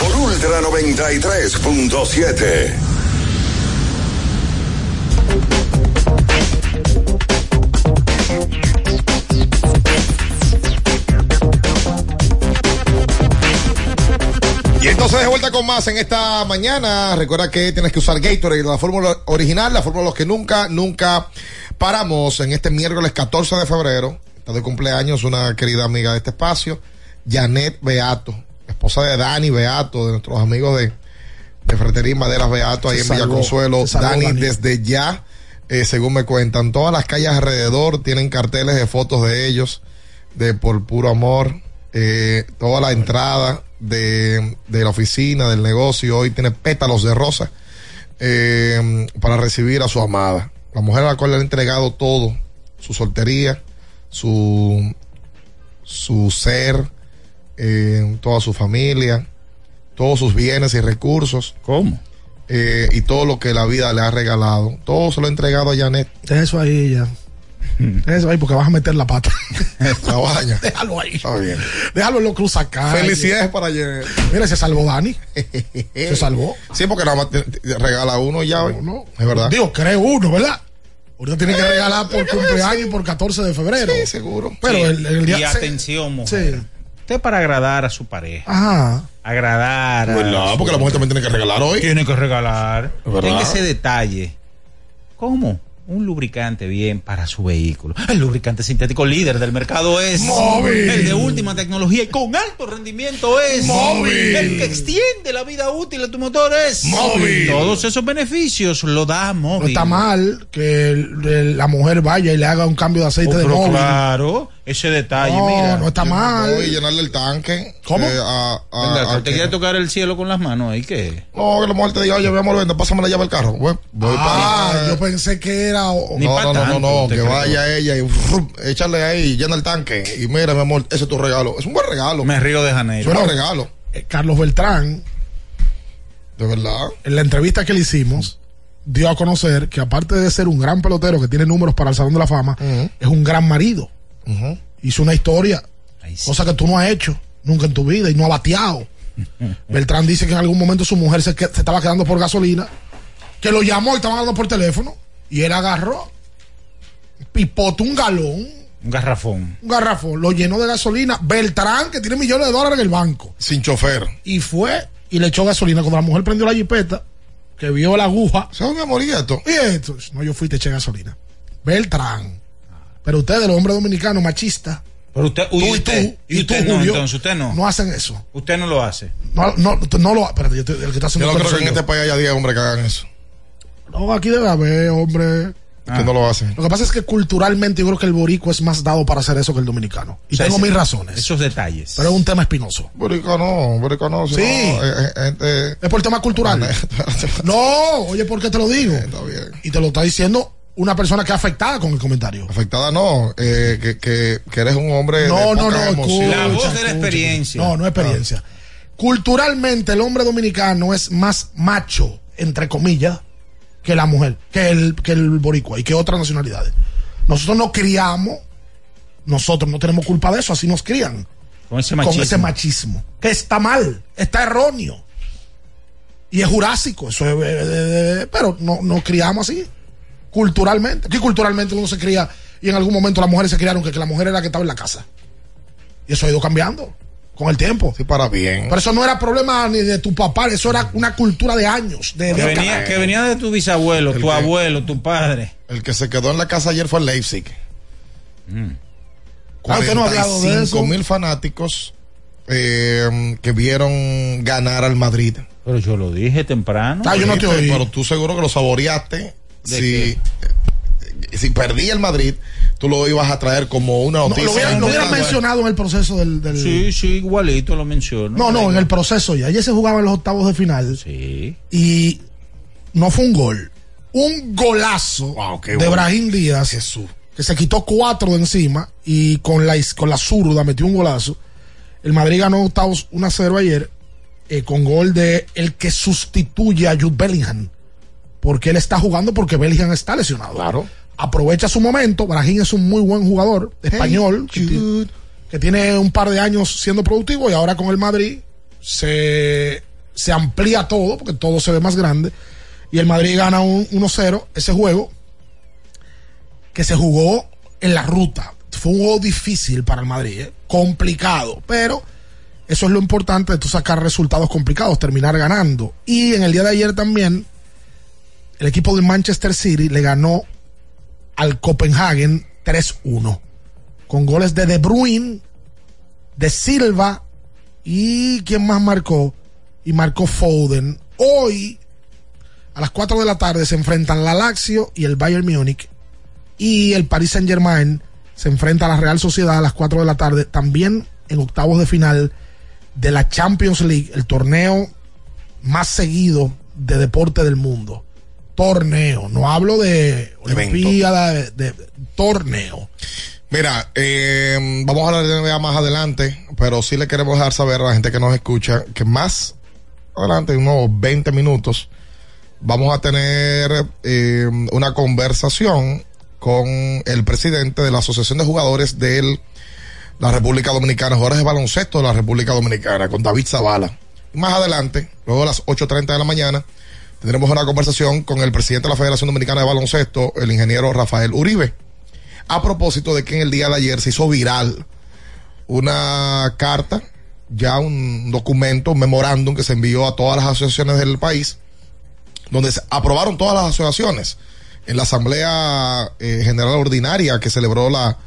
[SPEAKER 12] por Ultra 93.7.
[SPEAKER 17] Y entonces de vuelta con más en esta mañana. Recuerda que tienes que usar Gatorade, la fórmula original, la fórmula que nunca, nunca paramos en este miércoles 14 de febrero. Está de cumpleaños una querida amiga de este espacio, Janet Beato, esposa de Dani Beato, de nuestros amigos de, de Ferretería y Maderas Beato, ahí
[SPEAKER 18] Se
[SPEAKER 17] en
[SPEAKER 18] salvó,
[SPEAKER 17] Villa Consuelo.
[SPEAKER 18] se salvó,
[SPEAKER 17] Dani,
[SPEAKER 18] Dani.
[SPEAKER 17] desde ya, eh, según me cuentan, todas las calles alrededor tienen carteles de fotos de ellos, de por puro amor. Eh, toda la entrada de, de la oficina, del negocio, hoy tiene pétalos de rosa eh, para recibir a su amada. La mujer a la cual le ha entregado todo, su soltería, su, su ser, eh, toda su familia, todos sus bienes y recursos.
[SPEAKER 13] ¿Cómo?
[SPEAKER 17] Eh, y todo lo que la vida le ha regalado. Todo se lo ha entregado a Janet.
[SPEAKER 18] Eso ahí ya. [laughs] Eso ahí porque vas a meter la pata. [laughs]
[SPEAKER 17] La baña.
[SPEAKER 18] Déjalo ahí.
[SPEAKER 17] Está bien.
[SPEAKER 18] Déjalo en los cruzacalle.
[SPEAKER 17] Felicidades para Janet.
[SPEAKER 18] Mira, se salvó Dani. [laughs] Se salvó.
[SPEAKER 17] Sí, porque nada más te- te regala uno ya.
[SPEAKER 18] Uno.
[SPEAKER 17] Es verdad.
[SPEAKER 18] Digo, creo uno, ¿verdad? Ahorita tiene que regalar por cumpleaños y por 14 de febrero.
[SPEAKER 17] Sí, seguro.
[SPEAKER 18] Pero
[SPEAKER 13] Sí.
[SPEAKER 18] el, el día.
[SPEAKER 13] y atención, mujer.
[SPEAKER 18] Sí.
[SPEAKER 13] Usted para agradar a su pareja,
[SPEAKER 18] Ajá.
[SPEAKER 13] agradar a
[SPEAKER 17] ¿Verdad?
[SPEAKER 13] su-
[SPEAKER 17] Porque la mujer también tiene que regalar hoy.
[SPEAKER 13] tiene que regalar.
[SPEAKER 17] ¿Verdad?
[SPEAKER 13] Tenga ese detalle. ¿Cómo? Un lubricante bien para su vehículo. El lubricante sintético líder del mercado es
[SPEAKER 17] Móvil.
[SPEAKER 13] El de última tecnología y con alto rendimiento es
[SPEAKER 17] Móvil.
[SPEAKER 13] El que extiende la vida útil de tu motor es
[SPEAKER 17] Móvil.
[SPEAKER 13] Todos esos beneficios lo da móvil.
[SPEAKER 18] No está mal que el- el- la mujer vaya y le haga un cambio de aceite
[SPEAKER 13] Oh,
[SPEAKER 18] de
[SPEAKER 13] pero
[SPEAKER 18] móvil.
[SPEAKER 13] claro, ese detalle,
[SPEAKER 18] No,
[SPEAKER 13] mira.
[SPEAKER 18] no está mal.
[SPEAKER 17] Voy a llenarle el tanque.
[SPEAKER 18] ¿Cómo?
[SPEAKER 17] eh, a- a-
[SPEAKER 13] Venga,
[SPEAKER 17] a
[SPEAKER 13] ¿Te quiere tocar el cielo con las manos ahí qué?
[SPEAKER 17] No, que la mujer te diga, oye, mi amor, vente, pásame la llave del carro. Voy, voy
[SPEAKER 18] Ah,
[SPEAKER 17] para.
[SPEAKER 18] yo pensé que era. o-
[SPEAKER 17] no, no, no, no,
[SPEAKER 13] tanto,
[SPEAKER 17] no,
[SPEAKER 13] ¿te
[SPEAKER 17] que vaya ella y échale ahí, llena el tanque. Y mira, mi amor, ese es tu regalo. Es un buen regalo.
[SPEAKER 13] Me río de
[SPEAKER 17] es
[SPEAKER 13] Janeiro.
[SPEAKER 17] un buen regalo.
[SPEAKER 18] eh, Carlos Beltrán,
[SPEAKER 17] De verdad.
[SPEAKER 18] en la entrevista que le hicimos, dio a conocer que aparte de ser un gran pelotero que tiene números para el Salón de la Fama, es un gran marido.
[SPEAKER 17] Ujú.
[SPEAKER 18] Hizo una historia,
[SPEAKER 13] sí.
[SPEAKER 18] cosa que tú no has hecho nunca en tu vida y no ha bateado. [laughs] Beltrán dice que en algún momento su mujer se, que- se estaba quedando por gasolina, que lo llamó y estaban hablando por teléfono, y él agarró, pipote un galón,
[SPEAKER 13] Un garrafón.
[SPEAKER 18] un garrafón, lo llenó de gasolina. Beltrán, que tiene millones de dólares en el banco,
[SPEAKER 17] Sin chofer.
[SPEAKER 18] y fue y le echó gasolina. Cuando la mujer prendió la jipeta, que vio la aguja,
[SPEAKER 17] ¿Sabes, amor, y esto?
[SPEAKER 18] y esto, no, yo fui y te eché gasolina. Beltrán. Pero ustedes, los hombres dominicanos machistas,
[SPEAKER 13] Pero usted, uy,
[SPEAKER 18] tú y
[SPEAKER 13] usted,
[SPEAKER 18] tú,
[SPEAKER 13] y usted
[SPEAKER 18] tú,
[SPEAKER 13] no,
[SPEAKER 18] Julio,
[SPEAKER 13] entonces usted no.
[SPEAKER 18] no hacen eso.
[SPEAKER 13] Usted no lo hace.
[SPEAKER 18] No, no, no lo. Espérate, yo el que está
[SPEAKER 17] Yo
[SPEAKER 18] haciendo
[SPEAKER 17] no
[SPEAKER 18] todo
[SPEAKER 17] creo que en
[SPEAKER 18] yo.
[SPEAKER 17] este país haya 10 hombres que hagan eso.
[SPEAKER 18] No, aquí debe haber, hombre.
[SPEAKER 17] Que no lo hacen.
[SPEAKER 18] Lo que pasa es que culturalmente yo creo que el borico es más dado para hacer eso que el dominicano. Y
[SPEAKER 13] O sea,
[SPEAKER 18] tengo
[SPEAKER 13] ese-
[SPEAKER 18] mis razones.
[SPEAKER 13] Esos detalles.
[SPEAKER 18] Pero es un tema espinoso.
[SPEAKER 17] Borico no, Borico no.
[SPEAKER 18] Sí.
[SPEAKER 17] no, eh, eh,
[SPEAKER 18] Es por el tema cultural. [laughs] No, oye, ¿por qué te lo digo?
[SPEAKER 17] Está bien.
[SPEAKER 18] Y te lo está diciendo una persona que es afectada con el comentario.
[SPEAKER 17] Afectada no, eh, que, que, que eres un hombre
[SPEAKER 18] No,
[SPEAKER 17] de
[SPEAKER 18] no, no,
[SPEAKER 17] emoción.
[SPEAKER 13] La voz de la
[SPEAKER 18] escucha.
[SPEAKER 13] experiencia.
[SPEAKER 18] No, no es experiencia. Culturalmente, el hombre dominicano es más macho, entre comillas, que la mujer, que el, que el boricua y que otras nacionalidades. Nosotros nos criamos, nosotros no tenemos culpa de eso, así nos crían.
[SPEAKER 13] Con ese machismo.
[SPEAKER 18] Con ese machismo. Que está mal, está erróneo. Y es jurásico, eso es, eh, eh, pero no nos criamos así, culturalmente. Aquí culturalmente uno se cría y en algún momento las mujeres se criaron que, que la mujer era la que estaba en la casa. Y eso ha ido cambiando con el tiempo.
[SPEAKER 17] Sí, para bien.
[SPEAKER 18] Pero eso no era problema ni de tu papá, eso era una cultura de años. De,
[SPEAKER 13] que,
[SPEAKER 18] de-
[SPEAKER 13] venía, que venía de tu bisabuelo,
[SPEAKER 17] El
[SPEAKER 13] tu
[SPEAKER 17] que-
[SPEAKER 13] abuelo, tu padre.
[SPEAKER 17] El que se quedó en la casa ayer fue Leipzig.
[SPEAKER 18] Ah, no ha hablado de eso.
[SPEAKER 17] mil fanáticos eh, que vieron ganar al Madrid.
[SPEAKER 13] Pero yo lo dije temprano.
[SPEAKER 18] Ah, yo no te
[SPEAKER 17] Dijiste,
[SPEAKER 18] oí.
[SPEAKER 17] Pero tú seguro que lo saboreaste.
[SPEAKER 13] ¿De
[SPEAKER 17] Si, eh, si perdía el Madrid, tú lo ibas a traer como una
[SPEAKER 18] No,
[SPEAKER 17] noticia.
[SPEAKER 18] lo hubieran, lo hubieran
[SPEAKER 17] importante.
[SPEAKER 18] mencionado en el proceso del. del-
[SPEAKER 13] Sí, sí, igualito lo menciono.
[SPEAKER 18] No, no, en el proceso ya. Ayer se jugaban los octavos de final
[SPEAKER 13] Sí.
[SPEAKER 18] y no fue un gol. Un golazo
[SPEAKER 17] Wow, qué
[SPEAKER 18] de. Brahim Díaz
[SPEAKER 17] Jesús.
[SPEAKER 18] que se quitó cuatro de encima y con la, con la zurda metió un golazo. El Madrid ganó octavos 1-0 ayer eh, con gol de el que sustituye a Jude Bellingham. Porque él está jugando porque Bellingham está lesionado.
[SPEAKER 17] Claro.
[SPEAKER 18] Aprovecha su momento. Brahim es un muy buen jugador español que tiene un par de años siendo productivo y ahora con el Madrid se, se amplía todo porque todo se ve más grande. Y el Madrid gana un 1-0 ese juego que se jugó en la ruta. Fue un juego difícil para el Madrid, ¿eh? complicado, pero eso es lo importante de tú sacar resultados complicados, terminar ganando. Y en el día de ayer también, el equipo del Manchester City le ganó al Copenhagen 3-1, con goles de De Bruyne, de Silva y ¿quién más marcó? Y marcó Foden. Hoy, a las 4 de la tarde, se enfrentan la Lazio y el Bayern Múnich y el Paris Saint Germain se enfrenta a la Real Sociedad a las 4 de la tarde, también en octavos de final de la Champions League, el torneo más seguido de deporte del mundo. Torneo, no hablo de. Olimpiada, de, de- torneo.
[SPEAKER 17] Mira, eh, vamos a hablar de NBA más adelante, pero sí le queremos dejar saber a la gente que nos escucha que más adelante, en unos 20 minutos, vamos a tener eh, una conversación con el presidente de la Asociación de Jugadores de la República Dominicana, jugadores de baloncesto de la República Dominicana, con David Zavala. Y más adelante, luego a las 8.30 de la mañana, tendremos una conversación con el presidente de la Federación Dominicana de Baloncesto, el ingeniero Rafael Uribe a propósito de que en el día de ayer se hizo viral una carta, ya un documento, un memorándum que se envió a todas las asociaciones del país, donde se aprobaron todas las asociaciones en la Asamblea eh, General Ordinaria que celebró la,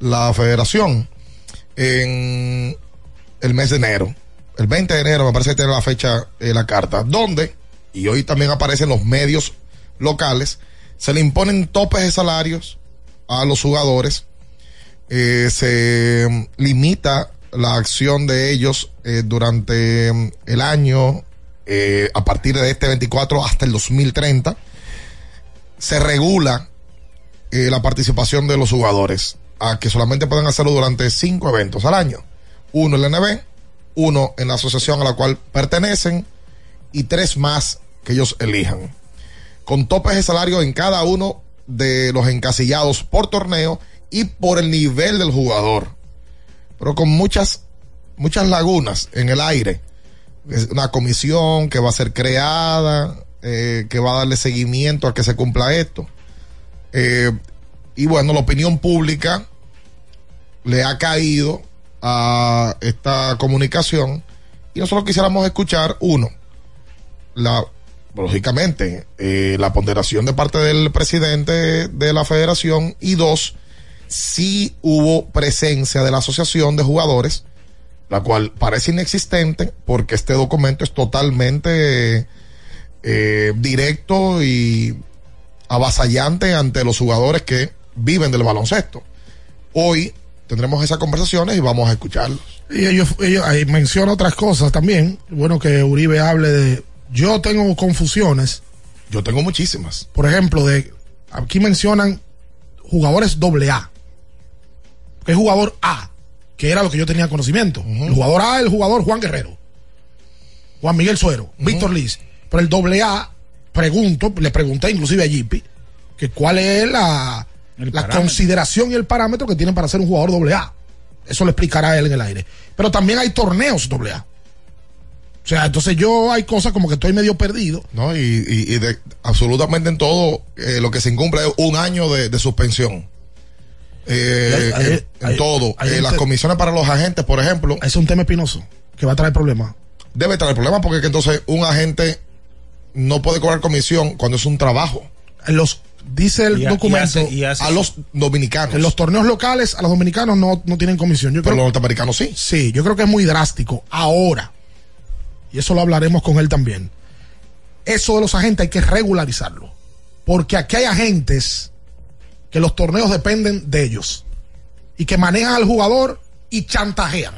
[SPEAKER 17] la federación en el mes de enero. El 20 de enero me parece que tiene la fecha eh, la carta, donde, y hoy también aparecen los medios locales, se le imponen topes de salarios a los jugadores, eh, se limita la acción de ellos eh, durante mm, el año, eh, a partir de este 24 hasta el 2030, se regula la participación de los jugadores a que solamente pueden hacerlo durante cinco eventos al año. Uno en la NB, uno en la asociación a la cual pertenecen y tres más que ellos elijan. Con topes de salario en cada uno de los encasillados por torneo y por el nivel del jugador. Pero con muchas, muchas lagunas en el aire. Una comisión que va a ser creada, eh, que va a darle seguimiento a que se cumpla esto. Eh, y bueno, la opinión pública le ha caído a esta comunicación y nosotros quisiéramos escuchar, uno, la lógicamente, eh, la ponderación de parte del presidente de la federación y dos, si hubo presencia de la asociación de jugadores, la cual parece inexistente porque este documento es totalmente eh, directo y avasallante ante los jugadores que viven del baloncesto. Hoy tendremos esas conversaciones y vamos a escucharlos.
[SPEAKER 18] Y ellos, ellos ahí menciona otras cosas también. Bueno que Uribe hable de. Yo tengo confusiones.
[SPEAKER 17] Yo tengo muchísimas.
[SPEAKER 18] Por ejemplo, de aquí mencionan jugadores doble A. Que es jugador A, que era lo que yo tenía conocimiento. El jugador A, el jugador Juan Guerrero. Juan Miguel Suero, Víctor Liz. Pero el doble A, pregunto, le pregunté inclusive a Jippy, que cuál es la, la consideración y el parámetro que tienen para ser un jugador doble A. Eso lo explicará él en el aire. Pero también hay torneos doble A. O sea, entonces yo hay cosas como que estoy medio perdido.
[SPEAKER 17] ¿no? Y, y- y de, absolutamente en todo eh, lo que se incumple es un año de, de suspensión. Eh, en, en
[SPEAKER 18] ahí-
[SPEAKER 17] todo. Eh,
[SPEAKER 18] hay
[SPEAKER 17] las comisiones para los agentes, por ejemplo.
[SPEAKER 18] Es un tema espinoso que va a traer problemas.
[SPEAKER 17] Debe traer problemas porque es que entonces un agente no puede cobrar comisión cuando es un trabajo.
[SPEAKER 18] Los, dice el
[SPEAKER 17] Y a-
[SPEAKER 18] documento
[SPEAKER 17] y hace- y hace a los dominicanos.
[SPEAKER 18] En los torneos locales, a los dominicanos no, no tienen comisión. Yo
[SPEAKER 17] Pero
[SPEAKER 18] creo,
[SPEAKER 17] los norteamericanos sí.
[SPEAKER 18] Sí, yo creo que es muy drástico. Ahora, y eso lo hablaremos con él también, eso de los agentes hay que regularizarlo. Porque aquí hay agentes que los torneos dependen de ellos y que manejan al jugador y chantajean.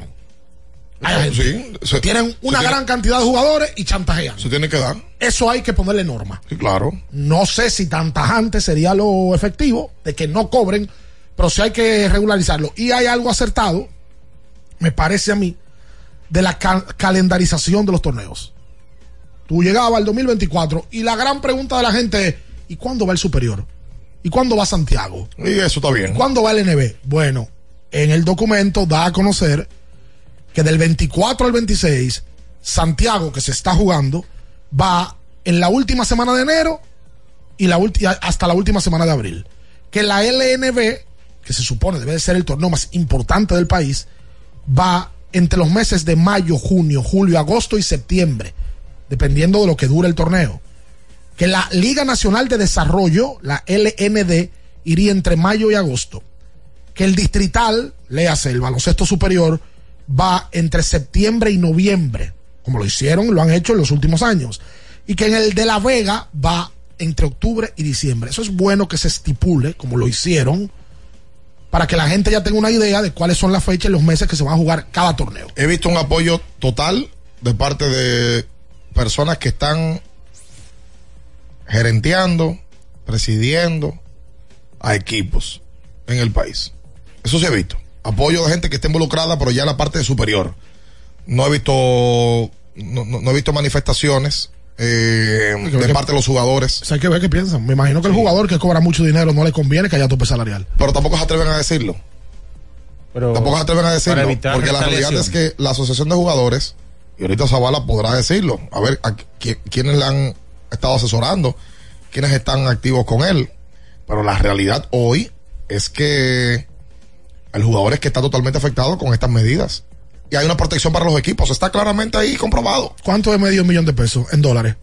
[SPEAKER 18] Hay agentes
[SPEAKER 17] Sí, se-
[SPEAKER 18] tienen una gran
[SPEAKER 17] tiene-
[SPEAKER 18] cantidad de jugadores y chantajean.
[SPEAKER 17] Se tiene que dar.
[SPEAKER 18] Eso hay que ponerle norma.
[SPEAKER 17] Sí, claro.
[SPEAKER 18] No sé si tan tajante sería lo efectivo de que no cobren, pero sí hay que regularizarlo. Y hay algo acertado, me parece a mí, de la ca- calendarización de los torneos. Tú llegabas al 2024 y la gran pregunta de la gente es, ¿y cuándo va el superior? ¿Y cuándo va Santiago?
[SPEAKER 17] Y eso está bien.
[SPEAKER 18] ¿Cuándo va el NB? Bueno, en el documento da a conocer que del 24 al 26, Santiago, que se está jugando, va en la última semana de enero y la hasta la última semana de abril. Que la LNB, que se supone debe de ser el torneo más importante del país, va entre los meses de mayo, junio, julio, agosto y septiembre, dependiendo de lo que dure el torneo. Que la Liga Nacional de Desarrollo, la LND, iría entre mayo y agosto. Que el distrital, léase el baloncesto superior, va entre septiembre y noviembre, como lo hicieron, lo han hecho en los últimos años. Y que en el de La Vega va entre octubre y diciembre. Eso es bueno que se estipule, como lo hicieron, para que la gente ya tenga una idea de cuáles son las fechas y los meses que se van a jugar cada torneo.
[SPEAKER 17] He visto un apoyo total de parte de personas que están gerenteando, presidiendo a equipos en el país. Eso se ha visto. Apoyo de gente que está involucrada, pero ya en la parte superior. No he visto, no, no- no he visto manifestaciones eh, de
[SPEAKER 18] que-
[SPEAKER 17] parte de los jugadores.
[SPEAKER 18] O sea, hay que ver qué piensan. Me imagino que el jugador que cobra mucho dinero no le conviene que haya tope salarial.
[SPEAKER 17] Pero tampoco se atreven a decirlo.
[SPEAKER 13] Pero
[SPEAKER 17] tampoco se atreven a decirlo. Porque la realidad es que la asociación de jugadores, y ahorita Zavala podrá decirlo, a ver a qui- quiénes le han estado asesorando, quiénes están activos con él. Pero la realidad hoy es que El jugador es que está totalmente afectado con estas medidas. Y hay una protección para los equipos. Está claramente ahí comprobado.
[SPEAKER 18] ¿Cuánto es medio millón de pesos en dólares?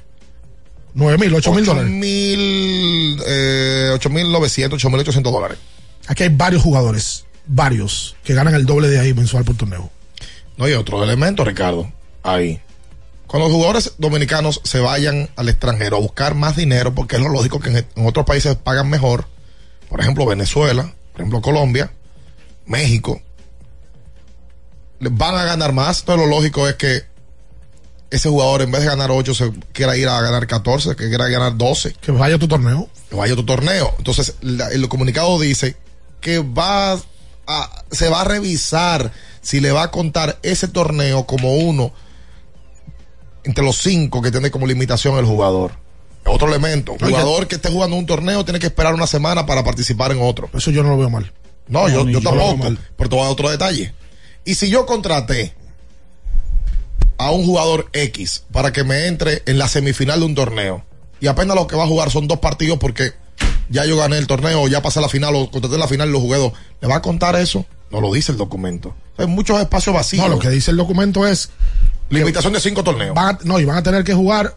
[SPEAKER 18] ¿Nueve mil, ocho mil dólares?
[SPEAKER 17] Mil, eh, ocho mil novecientos, ocho mil ochocientos dólares.
[SPEAKER 18] Aquí hay varios jugadores, varios, que ganan el doble de ahí mensual por torneo.
[SPEAKER 17] No hay otro elemento, Ricardo. Ahí. Cuando los jugadores dominicanos se vayan al extranjero a buscar más dinero, porque es lo lógico que en, en otros países pagan mejor, por ejemplo Venezuela, por ejemplo Colombia, México, van a ganar más. Entonces lo lógico es que ese jugador en vez de ganar 8 se quiera ir a ganar 14, que quiera ganar 12.
[SPEAKER 18] Que vaya a tu torneo.
[SPEAKER 17] Que vaya a tu torneo. Entonces la- el comunicado dice que va a, se va a revisar si le va a contar ese torneo como uno entre los cinco que tiene como limitación el jugador. Otro elemento.
[SPEAKER 18] Oye.
[SPEAKER 17] Jugador que esté jugando un torneo tiene que esperar una semana para participar en otro.
[SPEAKER 18] Eso yo no lo veo mal.
[SPEAKER 17] No, yo, tampoco. Pero te voy a dar otro detalle. Y si yo contraté a un jugador X para que me entre en la semifinal de un torneo y apenas lo que va a jugar son dos partidos porque ya yo gané el torneo, ya pasé la final o contraté la final y lo jugué dos, ¿le va a contar eso? No lo dice el documento. Hay muchos espacios vacíos.
[SPEAKER 18] No, lo que dice el documento es.
[SPEAKER 17] Limitación de cinco torneos.
[SPEAKER 18] Van a- no, y van a tener que jugar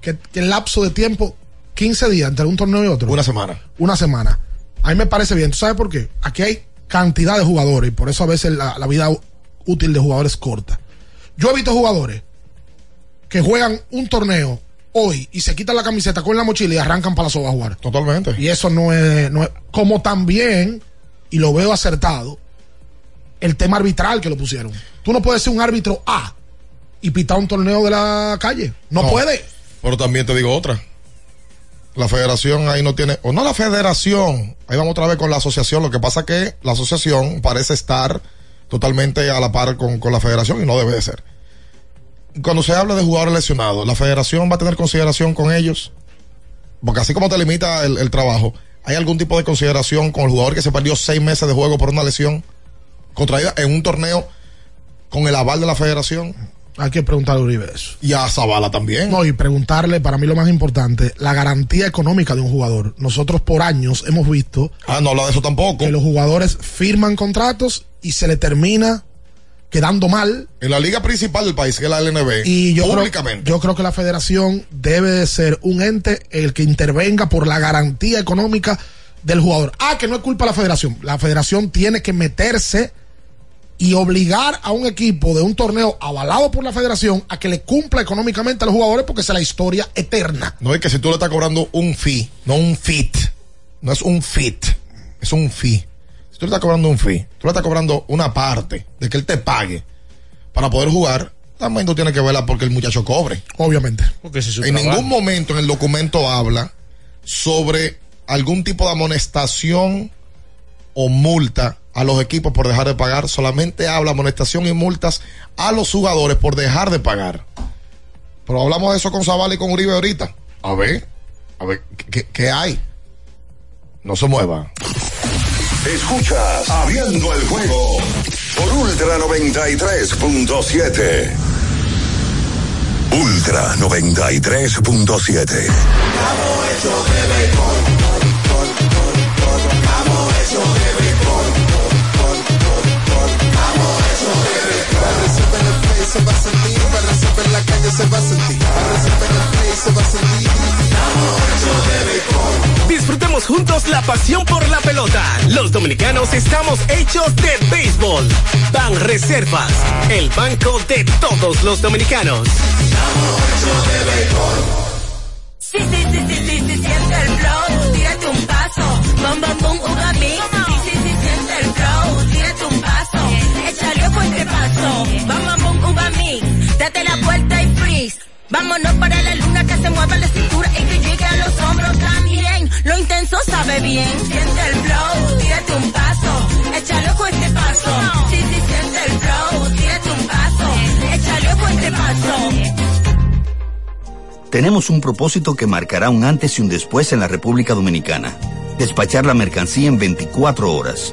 [SPEAKER 18] que, que el lapso de tiempo, 15 días entre un torneo y otro.
[SPEAKER 17] Una semana.
[SPEAKER 18] Una semana. A mí me parece bien. ¿Tú sabes por qué? Aquí hay cantidad de jugadores y por eso a veces la, la vida útil de jugadores es corta. Yo he visto jugadores que juegan un torneo hoy y se quitan la camiseta con la mochila y arrancan para la soga a jugar.
[SPEAKER 17] Totalmente.
[SPEAKER 18] Y eso no es, no es- Como también, y lo veo acertado, el tema arbitral que lo pusieron. Tú no puedes ser un árbitro A y pitar un torneo de la calle. No, puede.
[SPEAKER 17] Pero también te digo otra. La federación ahí no tiene, o no la federación, ahí vamos otra vez con la asociación, lo que pasa que la asociación parece estar totalmente a la par con, con la federación y no debe de ser. Cuando se habla de jugadores lesionados, ¿la federación va a tener consideración con ellos? Porque así como te limita el, el trabajo, ¿hay algún tipo de consideración con el jugador que se perdió seis meses de juego por una lesión contraída en un torneo con el aval de la federación?
[SPEAKER 18] Hay que preguntarle a Uribe eso.
[SPEAKER 17] Y a Zavala también.
[SPEAKER 18] No, y preguntarle, para mí lo más importante, la garantía económica de un jugador.Nosotros por años hemos visto.
[SPEAKER 17] Ah, no habla de eso tampoco.
[SPEAKER 18] Que los jugadores firman contratos y se le termina quedando mal.
[SPEAKER 17] En la liga principal del país, que es la LNB,
[SPEAKER 18] Y yo creo,
[SPEAKER 17] públicamente.
[SPEAKER 18] yo creo que la federación debe de ser un ente el que intervenga por la garantía económica del jugador. Ah, que no es culpa de la federación. La federación tiene que meterse y obligar a un equipo de un torneo avalado por la federación a que le cumpla económicamente a los jugadores porque esa es la historia eterna.
[SPEAKER 17] No es que si tú le estás cobrando un fee, no un fit. No es un fit, es un fee. Si tú le estás cobrando un fee, tú le estás cobrando una parte de que él te pague para poder jugar, también tú tienes que verla porque el muchacho cobre.
[SPEAKER 18] Obviamente.
[SPEAKER 17] en ningún momento en el documento habla sobre algún tipo de amonestación o multa a los equipos por dejar de pagar. Solamente habla amonestación y multas a los jugadores por dejar de pagar. Pero hablamos de eso con Zavala y con Uribe ahorita. A ver, a ver, ¿qué, qué hay? No se mueva.
[SPEAKER 12] Escuchas Abriendo el juego por Ultra 93.7. Ultra 93.7.
[SPEAKER 23] se va a sentir, para en la calle se va a sentir, para en el play se va a sentir.
[SPEAKER 6] Disfrutemos juntos la pasión por la pelota. Los dominicanos estamos hechos de béisbol. Ban Reservas, el banco de todos los dominicanos.
[SPEAKER 24] Sí, sí, sí, sí, sí, sí, siente el flow, tírate un paso, bam, bam, boom, uva mix. Sí, sí, sí, siente el flow, tírate un paso, échale ojo este paso, bam, uva mix. Date la vuelta y freeze. Vámonos para la luna que se mueva la cintura y que llegue a los hombros también. Lo intenso sabe bien, siente el flow, tírate un paso, échale ojo a este paso. Sí, siente el flow, tírate un paso, échale ojo a este paso.
[SPEAKER 25] Tenemos un propósito que marcará un antes y un después en la República Dominicana. Despachar la mercancía en 24 horas.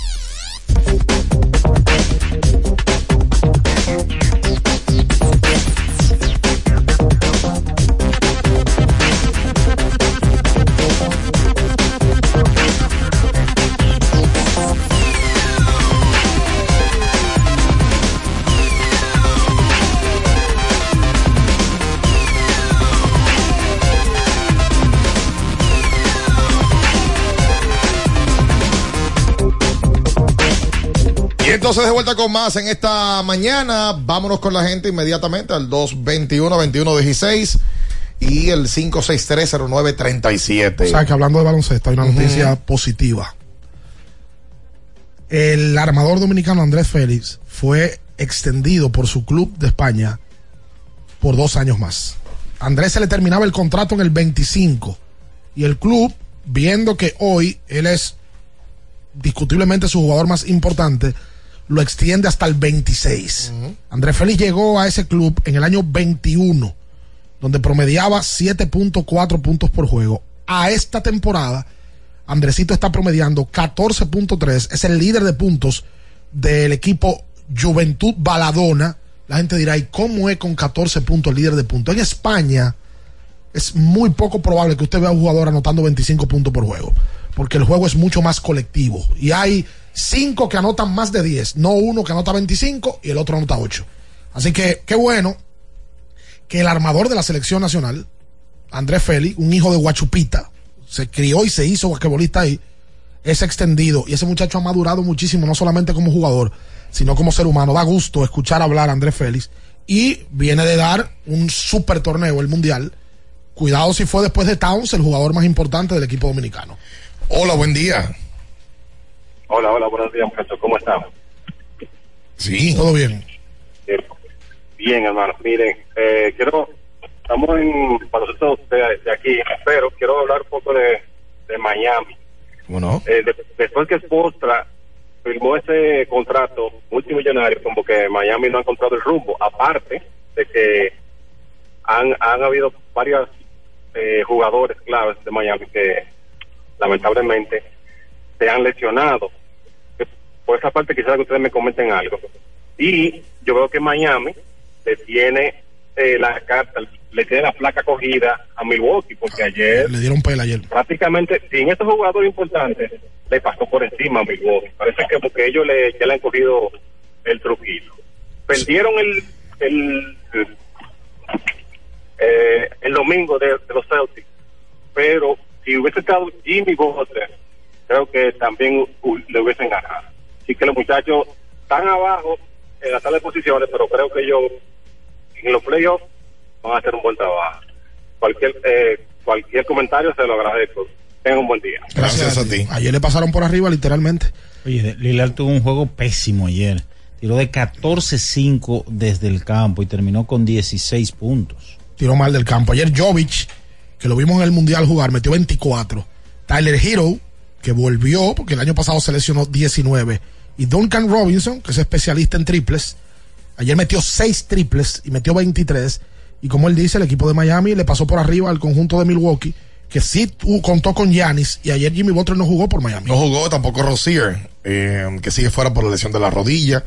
[SPEAKER 17] Entonces de vuelta con más en esta mañana. Vámonos con la gente inmediatamente al 221-2116 y el 5630937.
[SPEAKER 18] O sea, que hablando de baloncesto, hay una noticia positiva. El armador dominicano Andrés Félix fue extendido por su club de España por dos años más. Andrés se le terminaba el contrato en el 25 y el club, viendo que hoy él es discutiblemente su jugador más importante, lo extiende hasta el 26. Andrés Félix llegó a ese club en el año 21, donde promediaba 7.4 puntos por juego. A esta temporada, Andresito está promediando 14.3, es el líder de puntos del equipo Juventud Baladona. La gente dirá, ¿y cómo es con 14 puntos el líder de puntos? En España es muy poco probable que usted vea a un jugador anotando 25 puntos por juego, porque el juego es mucho más colectivo. Y hay cinco que anotan más de 10, no uno que anota 25 y el otro anota 8. Así que qué bueno que el armador de la selección nacional, Andrés Félix, un hijo de Guachupita, se crió y se hizo basquetbolista ahí, es extendido y ese muchacho ha madurado muchísimo, no solamente como jugador, sino como ser humano. Da gusto escuchar hablar a Andrés Félix y viene de dar un super torneo, el Mundial. Cuidado si fue después de Towns el jugador más importante del equipo dominicano.
[SPEAKER 17] Hola, buen día.
[SPEAKER 26] Hola, hola, buenos días, muchachos. ¿Cómo están?
[SPEAKER 17] Sí,
[SPEAKER 18] todo bien.
[SPEAKER 26] Eh, bien, hermano. Miren, eh, quiero, estamos en baloncesto de, de aquí, pero quiero hablar un poco de, de Miami.
[SPEAKER 17] Bueno,
[SPEAKER 26] Eh, de- después que Spostra firmó ese contrato multimillonario, como que Miami no ha encontrado el rumbo, aparte de que han, han habido varios eh, jugadores claves de Miami que lamentablemente se han lesionado. Por esa parte quisiera que ustedes me comenten algo. Y yo veo que Miami le tiene eh, la carta, le tiene la placa cogida a Milwaukee, porque ayer
[SPEAKER 18] Le dieron pela ayer.
[SPEAKER 26] prácticamente sin estos jugadores importantes le pasó por encima a Milwaukee. Parece que porque ellos le, ya le han cogido el truquito. Perdieron el el, eh, el domingo de, de los Celtics, pero si hubiese estado Jimmy Butler, creo que también uh, le hubiesen ganado. Así que los muchachos están abajo en la de posiciones, pero creo que ellos en los playoffs van a hacer un buen trabajo. Cualquier eh, cualquier comentario se lo agradezco. Tengan un buen día.
[SPEAKER 17] Gracias a ti.
[SPEAKER 18] Ayer le pasaron por arriba, literalmente.
[SPEAKER 13] Oye, Lillard tuvo un juego pésimo ayer. Tiró de 14-5 desde el campo y terminó con 16 puntos.
[SPEAKER 18] Tiró mal del campo. Ayer Jovic, que lo vimos en el Mundial jugar, metió 24. Tyler Hero, que volvió, porque el año pasado se lesionó 19. Y Duncan Robinson, que es especialista en triples, ayer metió 6 triples y metió 23. Y como él dice, el equipo de Miami le pasó por arriba al conjunto de Milwaukee, que sí contó con Giannis. Y ayer Jimmy Butler no jugó por Miami.
[SPEAKER 17] No jugó tampoco Rozier, eh, que sigue fuera por la lesión de la rodilla.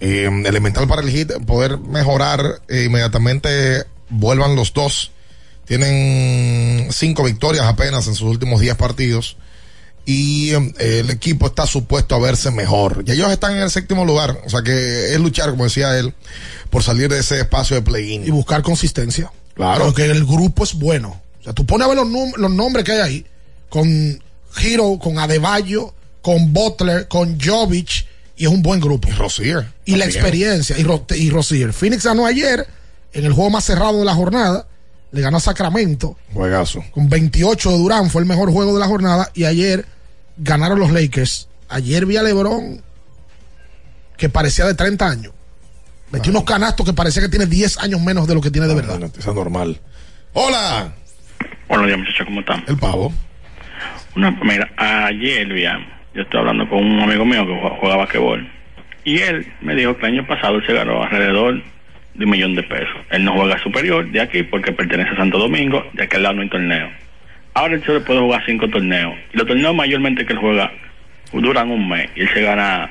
[SPEAKER 17] Eh, elemental para el hit, poder mejorar eh, inmediatamente, vuelvan los dos. Tienen cinco victorias apenas en sus últimos 10 partidos. Y eh, el equipo está supuesto a verse mejor. Y ellos están en el séptimo lugar. O sea que es luchar, como decía él, por salir de ese espacio de play-in.
[SPEAKER 18] y buscar consistencia.
[SPEAKER 17] Claro.
[SPEAKER 18] Porque el grupo es bueno. O sea, tú pones a ver los, nombres que hay ahí, con Hero, con Adebayo, con Butler, con Jovic, y es un buen grupo. Y
[SPEAKER 17] Rosier.
[SPEAKER 18] Y la experiencia, y, Ro- y Rosier. Phoenix ganó ayer, en el juego más cerrado de la jornada, le ganó a Sacramento,
[SPEAKER 17] Juegazo.
[SPEAKER 18] con 28 de Durán, fue el mejor juego de la jornada, y ayer ganaron los Lakers. Ayer vi a LeBron, que parecía de 30 años. Metió unos canastos que parecía que tiene 10 años menos de lo que tiene de verdad.
[SPEAKER 17] No, es normal. Hola.
[SPEAKER 27] Buenos días, muchachos, ¿cómo están?
[SPEAKER 17] El pavo.
[SPEAKER 27] Una, mira, ayer, bien, yo estoy hablando con un amigo mío que jue- juega basquetbol. Y él me dijo que el año pasado él se ganó alrededor de un millón de pesos. Él no juega superior de aquí porque pertenece a Santo Domingo, de aquel lado no hay torneo. Ahora él solo puede jugar cinco torneos. Y los torneos mayormente que él juega duran un mes. Y él se gana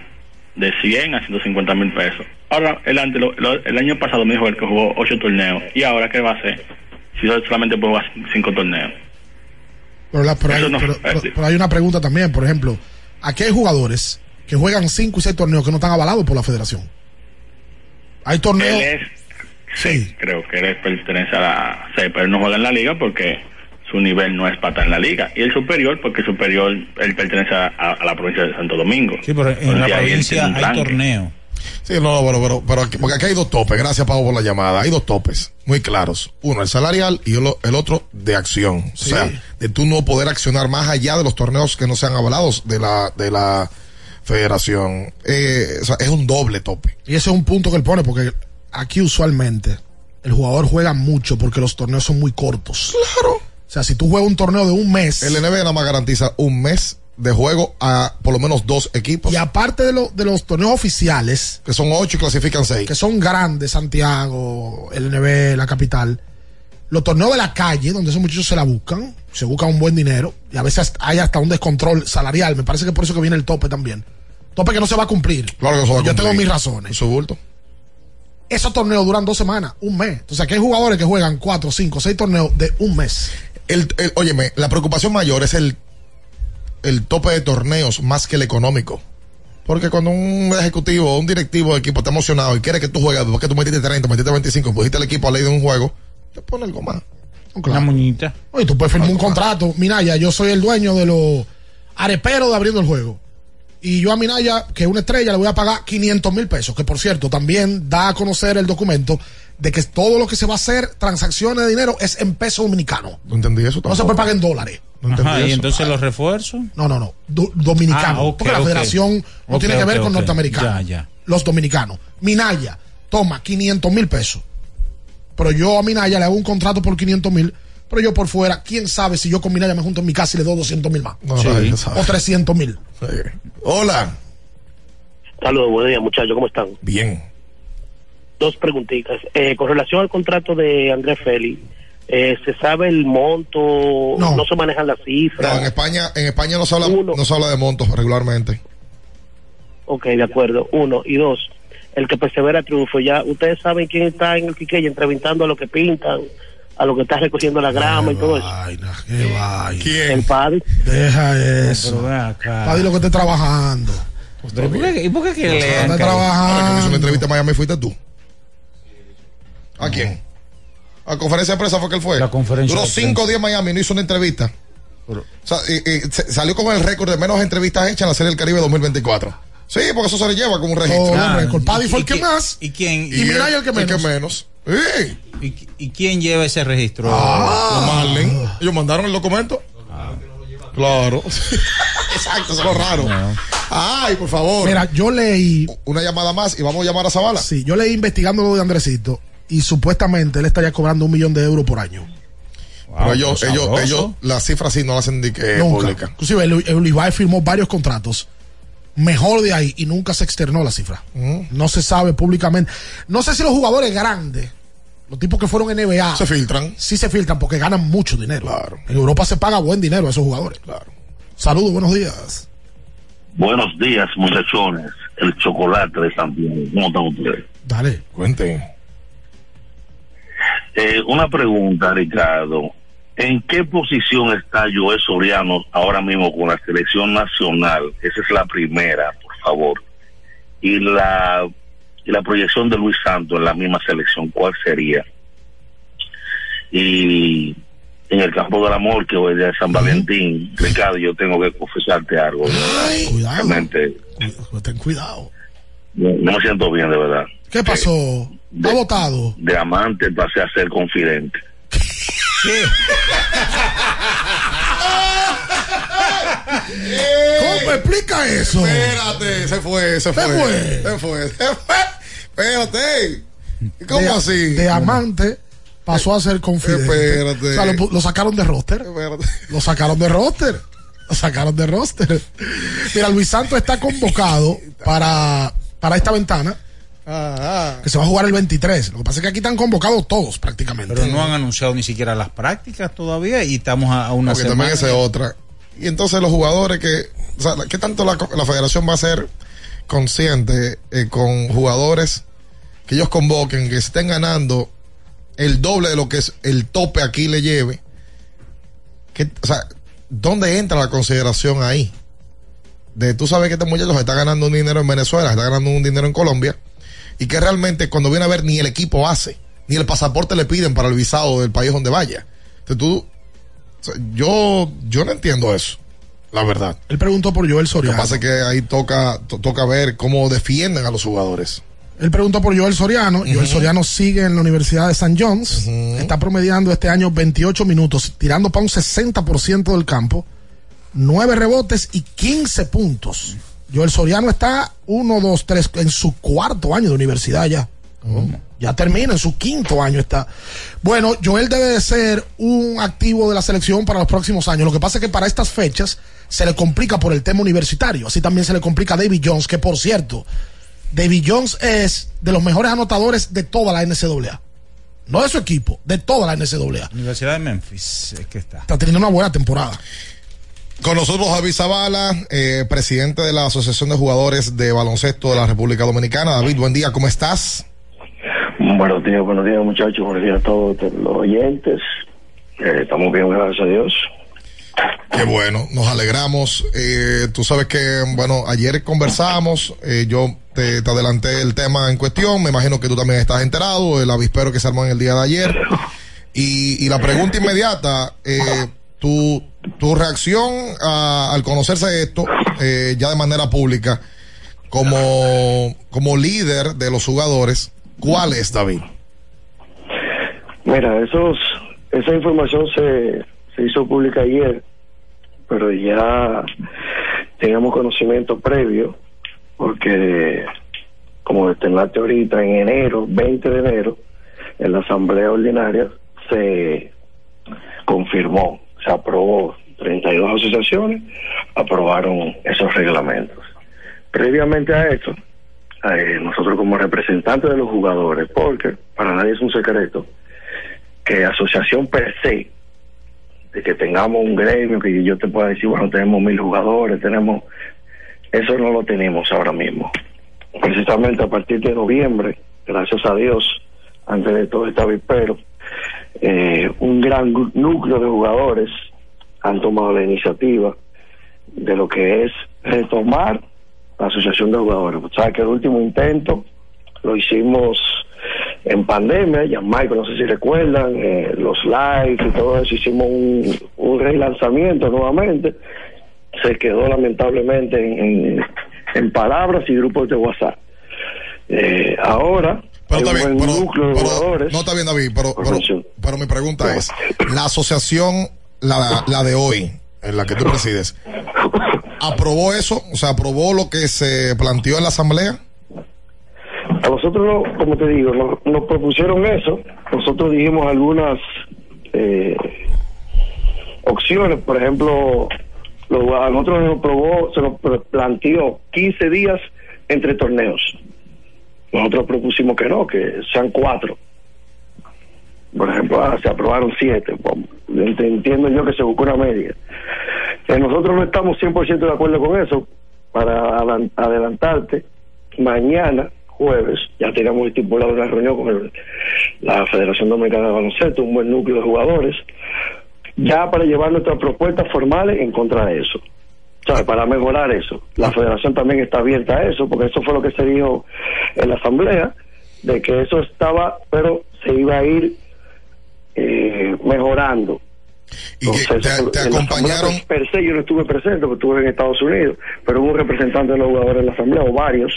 [SPEAKER 27] de 100 a 150 mil pesos. Ahora, lo- lo- el año pasado me dijo él que jugó ocho torneos. ¿Y ahora qué va a hacer? Si solamente puede jugar cinco torneos.
[SPEAKER 18] Pero, la- pero hay,
[SPEAKER 27] Eso no-
[SPEAKER 18] pero- pero- pero hay una pregunta también, por ejemplo, aquí hay jugadores que juegan 5 y 6 torneos que no están avalados por la federación. Hay torneos...
[SPEAKER 27] Él es, sí, creo que él pertenece a la C, pero él no juega en la liga porque su nivel no es para estar en la liga. Y el superior, porque el superior, él pertenece a, a la provincia de Santo Domingo.
[SPEAKER 13] Sí, pero en
[SPEAKER 27] Entonces,
[SPEAKER 13] la provincia hay
[SPEAKER 27] ranking.
[SPEAKER 13] torneo.
[SPEAKER 17] Sí, no, pero, pero, pero aquí- porque aquí hay dos topes. Gracias, Pablo, por la llamada. Hay dos topes muy claros. Uno, el salarial y el, el otro de acción. O sea, de tú no poder accionar más allá de los torneos que no sean avalados de la, de la federación. Eh, o sea, es un doble tope.
[SPEAKER 18] Y ese es un punto que él pone, porque aquí usualmente el jugador juega mucho porque los torneos son muy cortos.
[SPEAKER 17] Claro.
[SPEAKER 18] O sea, si tú juegas un torneo de un mes...
[SPEAKER 17] El NBA nada más garantiza un mes de juego a por lo menos dos equipos.
[SPEAKER 18] Y aparte de, lo- de los torneos oficiales,
[SPEAKER 17] que son ocho y clasifican seis,
[SPEAKER 18] que son grandes, Santiago, el NB, la capital, los torneos de la calle, donde esos muchachos se la buscan, se buscan un buen dinero, y a veces hay hasta un descontrol salarial. Me parece que por eso que viene el tope también. Tope que no se va a cumplir.
[SPEAKER 17] Claro que se va a
[SPEAKER 18] Yo tengo mis razones.
[SPEAKER 17] Su bulto.
[SPEAKER 18] Esos torneos duran dos semanas, un mes. Entonces aquí hay jugadores que juegan cuatro, cinco, seis torneos de un mes.
[SPEAKER 17] El, el- óyeme, la preocupación mayor es el, el tope de torneos más que el económico. Porque cuando un ejecutivo o un directivo de equipo está emocionado y quiere que tú juegues, porque tú metiste 30, metiste 25, pusiste el equipo a ley de un juego, te pone algo más.
[SPEAKER 13] Una muñita.
[SPEAKER 18] Oye, tú puedes firmar un contrato. Minaya, yo soy el dueño de los areperos de abriendo el juego. Y yo a Minaya, que es una estrella, le voy a pagar 500 mil pesos. Que por cierto, también da a conocer el documento de que todo lo que se va a hacer, transacciones de dinero, es en peso dominicano.
[SPEAKER 17] No entendí eso
[SPEAKER 18] No se puede pagar en dólares.
[SPEAKER 13] Ajá, y entonces los refuerzos.
[SPEAKER 18] No, no, no. Do- dominicano.
[SPEAKER 13] Ah,
[SPEAKER 18] porque la federación no tiene que ver con norteamericanos.
[SPEAKER 13] Ya, ya.
[SPEAKER 18] Los dominicanos. Minaya, toma 500 mil pesos. Pero yo a Minaya le hago un contrato por 500 mil, pero yo por fuera, quién sabe si yo con Minaya me junto en mi casa y le doy 200 mil más.
[SPEAKER 17] No.
[SPEAKER 18] O 300 mil.
[SPEAKER 17] Hola.
[SPEAKER 28] Saludos, buenos días muchachos, ¿cómo están?
[SPEAKER 17] Bien.
[SPEAKER 28] Dos preguntitas. Eh, con relación al contrato de Andrés Félix, eh, ¿se sabe el monto?
[SPEAKER 17] No.
[SPEAKER 28] se manejan las cifras?
[SPEAKER 17] No, en España, en España no se habla, no se habla de montos regularmente.
[SPEAKER 28] Ok, de acuerdo. Uno. Y dos, el que persevera triunfo. Ya ustedes saben quién está en el Quiqueya entrevistando a los que pintan, a los que está recogiendo la grama y todo eso.
[SPEAKER 18] ¿Quién?
[SPEAKER 28] El padre.
[SPEAKER 18] Deja eso. Padre, lo que esté trabajando.
[SPEAKER 13] Pero, ¿por qué- ¿Y por qué
[SPEAKER 18] Está trabajando.
[SPEAKER 17] Hizo una entrevista en Miami fuiste tú. ¿A quién? ¿A conferencia de prensa fue que él fue?
[SPEAKER 13] La conferencia
[SPEAKER 17] Duró cinco días en Miami y no hizo una entrevista. O sea, y- y se- salió con el récord de menos entrevistas hechas en la Serie del Caribe 2024. Sí, porque eso se le lleva como un registro.
[SPEAKER 18] Récord. Paddy fue el que más.
[SPEAKER 13] ¿Y quién?
[SPEAKER 18] Y el que menos.
[SPEAKER 17] menos. Sí.
[SPEAKER 13] ¿Y, y quién lleva ese registro?
[SPEAKER 17] Ah, los Marlin. Ellos mandaron el documento. Claro. [laughs] Exacto, eso es lo raro. Ay, por favor.
[SPEAKER 18] Mira, yo leí.
[SPEAKER 17] Una llamada más y vamos a llamar a Zavala.
[SPEAKER 18] Sí, yo leí investigando lo de Andresito y supuestamente él estaría cobrando un millón de euros por año.
[SPEAKER 17] Pero ellos, ellos, ellos, las cifras sí no las hacen
[SPEAKER 18] nunca.
[SPEAKER 17] pública.
[SPEAKER 18] Inclusive el, el Levi firmó varios contratos. Mejor de ahí y nunca se externó la cifra. No se sabe públicamente. No sé si los jugadores grandes, los tipos que fueron NBA,
[SPEAKER 17] Se filtran.
[SPEAKER 18] sí se filtran porque ganan mucho dinero. En Europa se paga buen dinero a esos jugadores. Saludos, buenos días.
[SPEAKER 29] Buenos días, muchachones. El chocolate de Santiago. ¿Cómo están ustedes?
[SPEAKER 18] Dale.
[SPEAKER 17] Cuenten.
[SPEAKER 29] Eh, una pregunta, Ricardo. ¿En qué posición está Joel Soriano ahora mismo con la selección nacional? Esa es la primera, por favor. Y la, y la proyección de Luis Santos en la misma selección, ¿cuál sería? Y en el campo del amor, que hoy día es San Valentín, Ricardo, yo tengo que confesarte algo.
[SPEAKER 18] Cuidado.
[SPEAKER 29] Realmente,
[SPEAKER 18] Ten cuidado.
[SPEAKER 29] no, no me siento bien, de verdad.
[SPEAKER 18] ¿Qué pasó? ¿Ha votado?
[SPEAKER 29] De amante pasé a ser confidente. [laughs]
[SPEAKER 18] ¿Cómo me explica eso?
[SPEAKER 17] Espérate, se fue, se fue.
[SPEAKER 18] Se fue.
[SPEAKER 17] Se fue, se fue. Espérate. ¿Cómo
[SPEAKER 18] de,
[SPEAKER 17] así?
[SPEAKER 18] De amante pasó a ser confidente.
[SPEAKER 17] Espérate.
[SPEAKER 18] O sea, lo, sacaron de roster. Lo sacaron de roster. Lo sacaron de roster. Mira, Luis Santos está convocado para, para esta ventana.
[SPEAKER 17] Ah,
[SPEAKER 18] Que se va a jugar el 23. Lo que pasa es que aquí están convocados todos prácticamente.
[SPEAKER 13] Pero no han anunciado ni siquiera las prácticas todavía y estamos a, a una
[SPEAKER 17] Porque
[SPEAKER 13] semana.
[SPEAKER 17] también esa es otra. Y entonces los jugadores que, o sea, ¿qué tanto la, la federación va a ser consciente eh, con jugadores que ellos convoquen, que estén ganando el doble de lo que es el tope aquí le lleve? Que, o sea, ¿dónde entra la consideración ahí? De tú sabes que este muchacho se está ganando un dinero en Venezuela, se está ganando un dinero en Colombia, y que realmente cuando viene a ver ni el equipo hace, ni el pasaporte le piden para el visado del país donde vaya. Entonces tú, yo, yo no entiendo eso, la verdad.
[SPEAKER 18] Él preguntó por Joel
[SPEAKER 17] Lo que
[SPEAKER 18] Soriano.
[SPEAKER 17] pasa es que ahí toca, to- toca ver cómo defienden a los jugadores.
[SPEAKER 18] Él preguntó por Joel Soriano. Joel Soriano sigue en la Universidad de St. John's. Está promediando este año 28 minutos, tirando para un 60% del campo, 9 rebotes y 15 puntos. Joel Soriano está 1, 2, 3 en su cuarto año de universidad ya. Ya termina, en su quinto año está. Bueno, Joel debe de ser un activo de la selección para los próximos años. Lo que pasa es que para estas fechas se le complica por el tema universitario. Así también se le complica a David Jones, que por cierto, David Jones es de los mejores anotadores de toda la NCAA. No de su equipo, de toda la NCAA.
[SPEAKER 13] Universidad de Memphis es que está.
[SPEAKER 18] Está teniendo una buena temporada.
[SPEAKER 17] Con nosotros David Zavala, eh, presidente de la Asociación de Jugadores de Baloncesto de la República Dominicana. David, buen día, ¿cómo estás?
[SPEAKER 30] Buenos días, buenos días muchachos, buenos días a todos los oyentes. Eh, estamos bien, gracias a Dios.
[SPEAKER 17] Qué bueno, nos alegramos. Eh, tú sabes que, bueno, ayer conversamos, eh, yo te, te adelanté el tema en cuestión, me imagino que tú también estás enterado, el avispero que se armó en el día de ayer. Y, y la pregunta inmediata, eh, tu, tu reacción a- al conocerse esto, eh, ya de manera pública, como, como líder de los jugadores, ¿cuál es, David?
[SPEAKER 30] Mira, esos, esa información se, se hizo pública ayer, pero ya teníamos conocimiento previo, porque como externaste ahorita, en enero, 20 de enero, en la asamblea ordinaria se confirmó, se aprobó 32 asociaciones, aprobaron esos reglamentos. Previamente a eso, eh, nosotros como representantes de los jugadores, porque para nadie es un secreto, que asociación per se, de que tengamos un gremio, que yo te pueda decir, bueno, tenemos mil jugadores, tenemos, eso no lo tenemos ahora mismo. Precisamente a partir de noviembre, gracias a Dios, antes de todo este avispero, eh, un gran núcleo de jugadores han tomado la iniciativa de lo que es retomar la asociación de jugadores. O que el último intento lo hicimos en pandemia, ya Michael, no sé si recuerdan, eh, los live y todo eso, hicimos un, relanzamiento nuevamente. Se quedó lamentablemente en, en- en palabras y grupos de WhatsApp. Eh, ahora, jugadores.
[SPEAKER 17] No está bien, David, pero, pero, pero mi pregunta es, [laughs] la asociación, la, la de hoy, en la que tú presides, ¿aprobó eso? O sea, ¿aprobó lo que se planteó en la asamblea?
[SPEAKER 30] A nosotros, no, como te digo, nos, nos propusieron eso. Nosotros dijimos algunas eh, opciones. Por ejemplo, lo, a nosotros nos probó, se nos planteó 15 días entre torneos. Nosotros propusimos que no, que sean cuatro. Por ejemplo, ah, se aprobaron siete. Ent- Entiendo yo que se buscó una media. Eh, nosotros no estamos 100% de acuerdo con eso. Para adelan- adelantarte, mañana, jueves, ya tenemos estipulado una reunión con la Federación Dominicana de Baloncesto, un buen núcleo de jugadores, ya para llevar nuestras propuestas formales en contra de eso. ¿Sabes? Para mejorar eso. La federación también está abierta a eso, porque eso fue lo que se dijo en la asamblea, de que eso estaba, pero se iba a ir eh, mejorando. Entonces, en la asamblea, pues, per se yo no estuve presente, porque estuve en Estados Unidos, pero hubo un representante de los jugadores en la asamblea, o varios,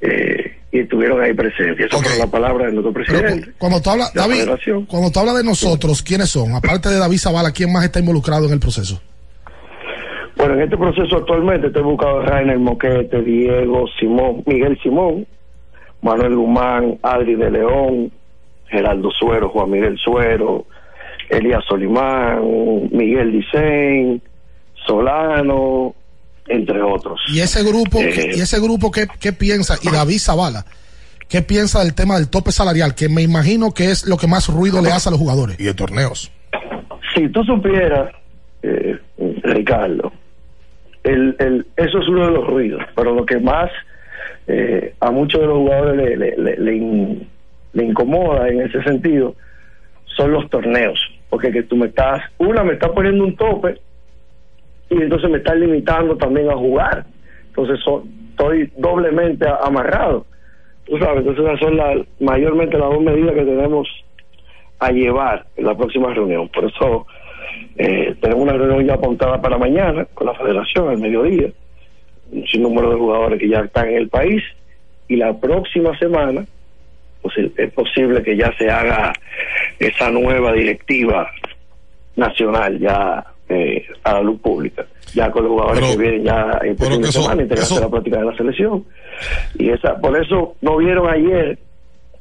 [SPEAKER 30] eh, y estuvieron ahí presentes. Y eso fue la palabra de nuestro presidente.
[SPEAKER 18] Cuando tú hablas,
[SPEAKER 30] La
[SPEAKER 18] David, cuando tú hablas de nosotros, ¿quiénes son? Aparte de David Zavala, ¿quién más está involucrado en el proceso?
[SPEAKER 30] Bueno, en este proceso actualmente estoy buscando a Rainer Moquete, Diego Simón, Miguel Simón, Manuel Guzmán, Adri de León, Geraldo Suero, Juan Miguel Suero, Elías Solimán, Miguel Dicen, Solano, entre otros.
[SPEAKER 18] Y ese grupo,
[SPEAKER 30] Eh,
[SPEAKER 18] y ese grupo ¿qué, qué piensa? Y David Zavala, ¿qué piensa del tema del tope salarial? Que me imagino que es lo que más ruido le hace a los jugadores.
[SPEAKER 17] Y de torneos.
[SPEAKER 30] Si tú supieras, eh, Ricardo, el, eso es uno de los ruidos, pero lo que más eh, a muchos de los jugadores le, le, le- le in- le incomoda en ese sentido son los torneos, porque que tú me estás, una me estás poniendo un tope y entonces me estás limitando también a jugar, entonces so- estoy doblemente amarrado, tú sabes, entonces esas son la, mayormente las dos medidas que tenemos a llevar en la próxima reunión, por eso eh, tenemos una reunión ya apuntada para mañana con la federación al mediodía, un sinnúmero de jugadores que ya están en el país y la próxima semana pues, es posible que ya se haga esa nueva directiva nacional ya eh, a la luz pública, ya con los jugadores que vienen ya en este fin de semana integrarse a la práctica de la selección. Y esa por eso no vieron ayer,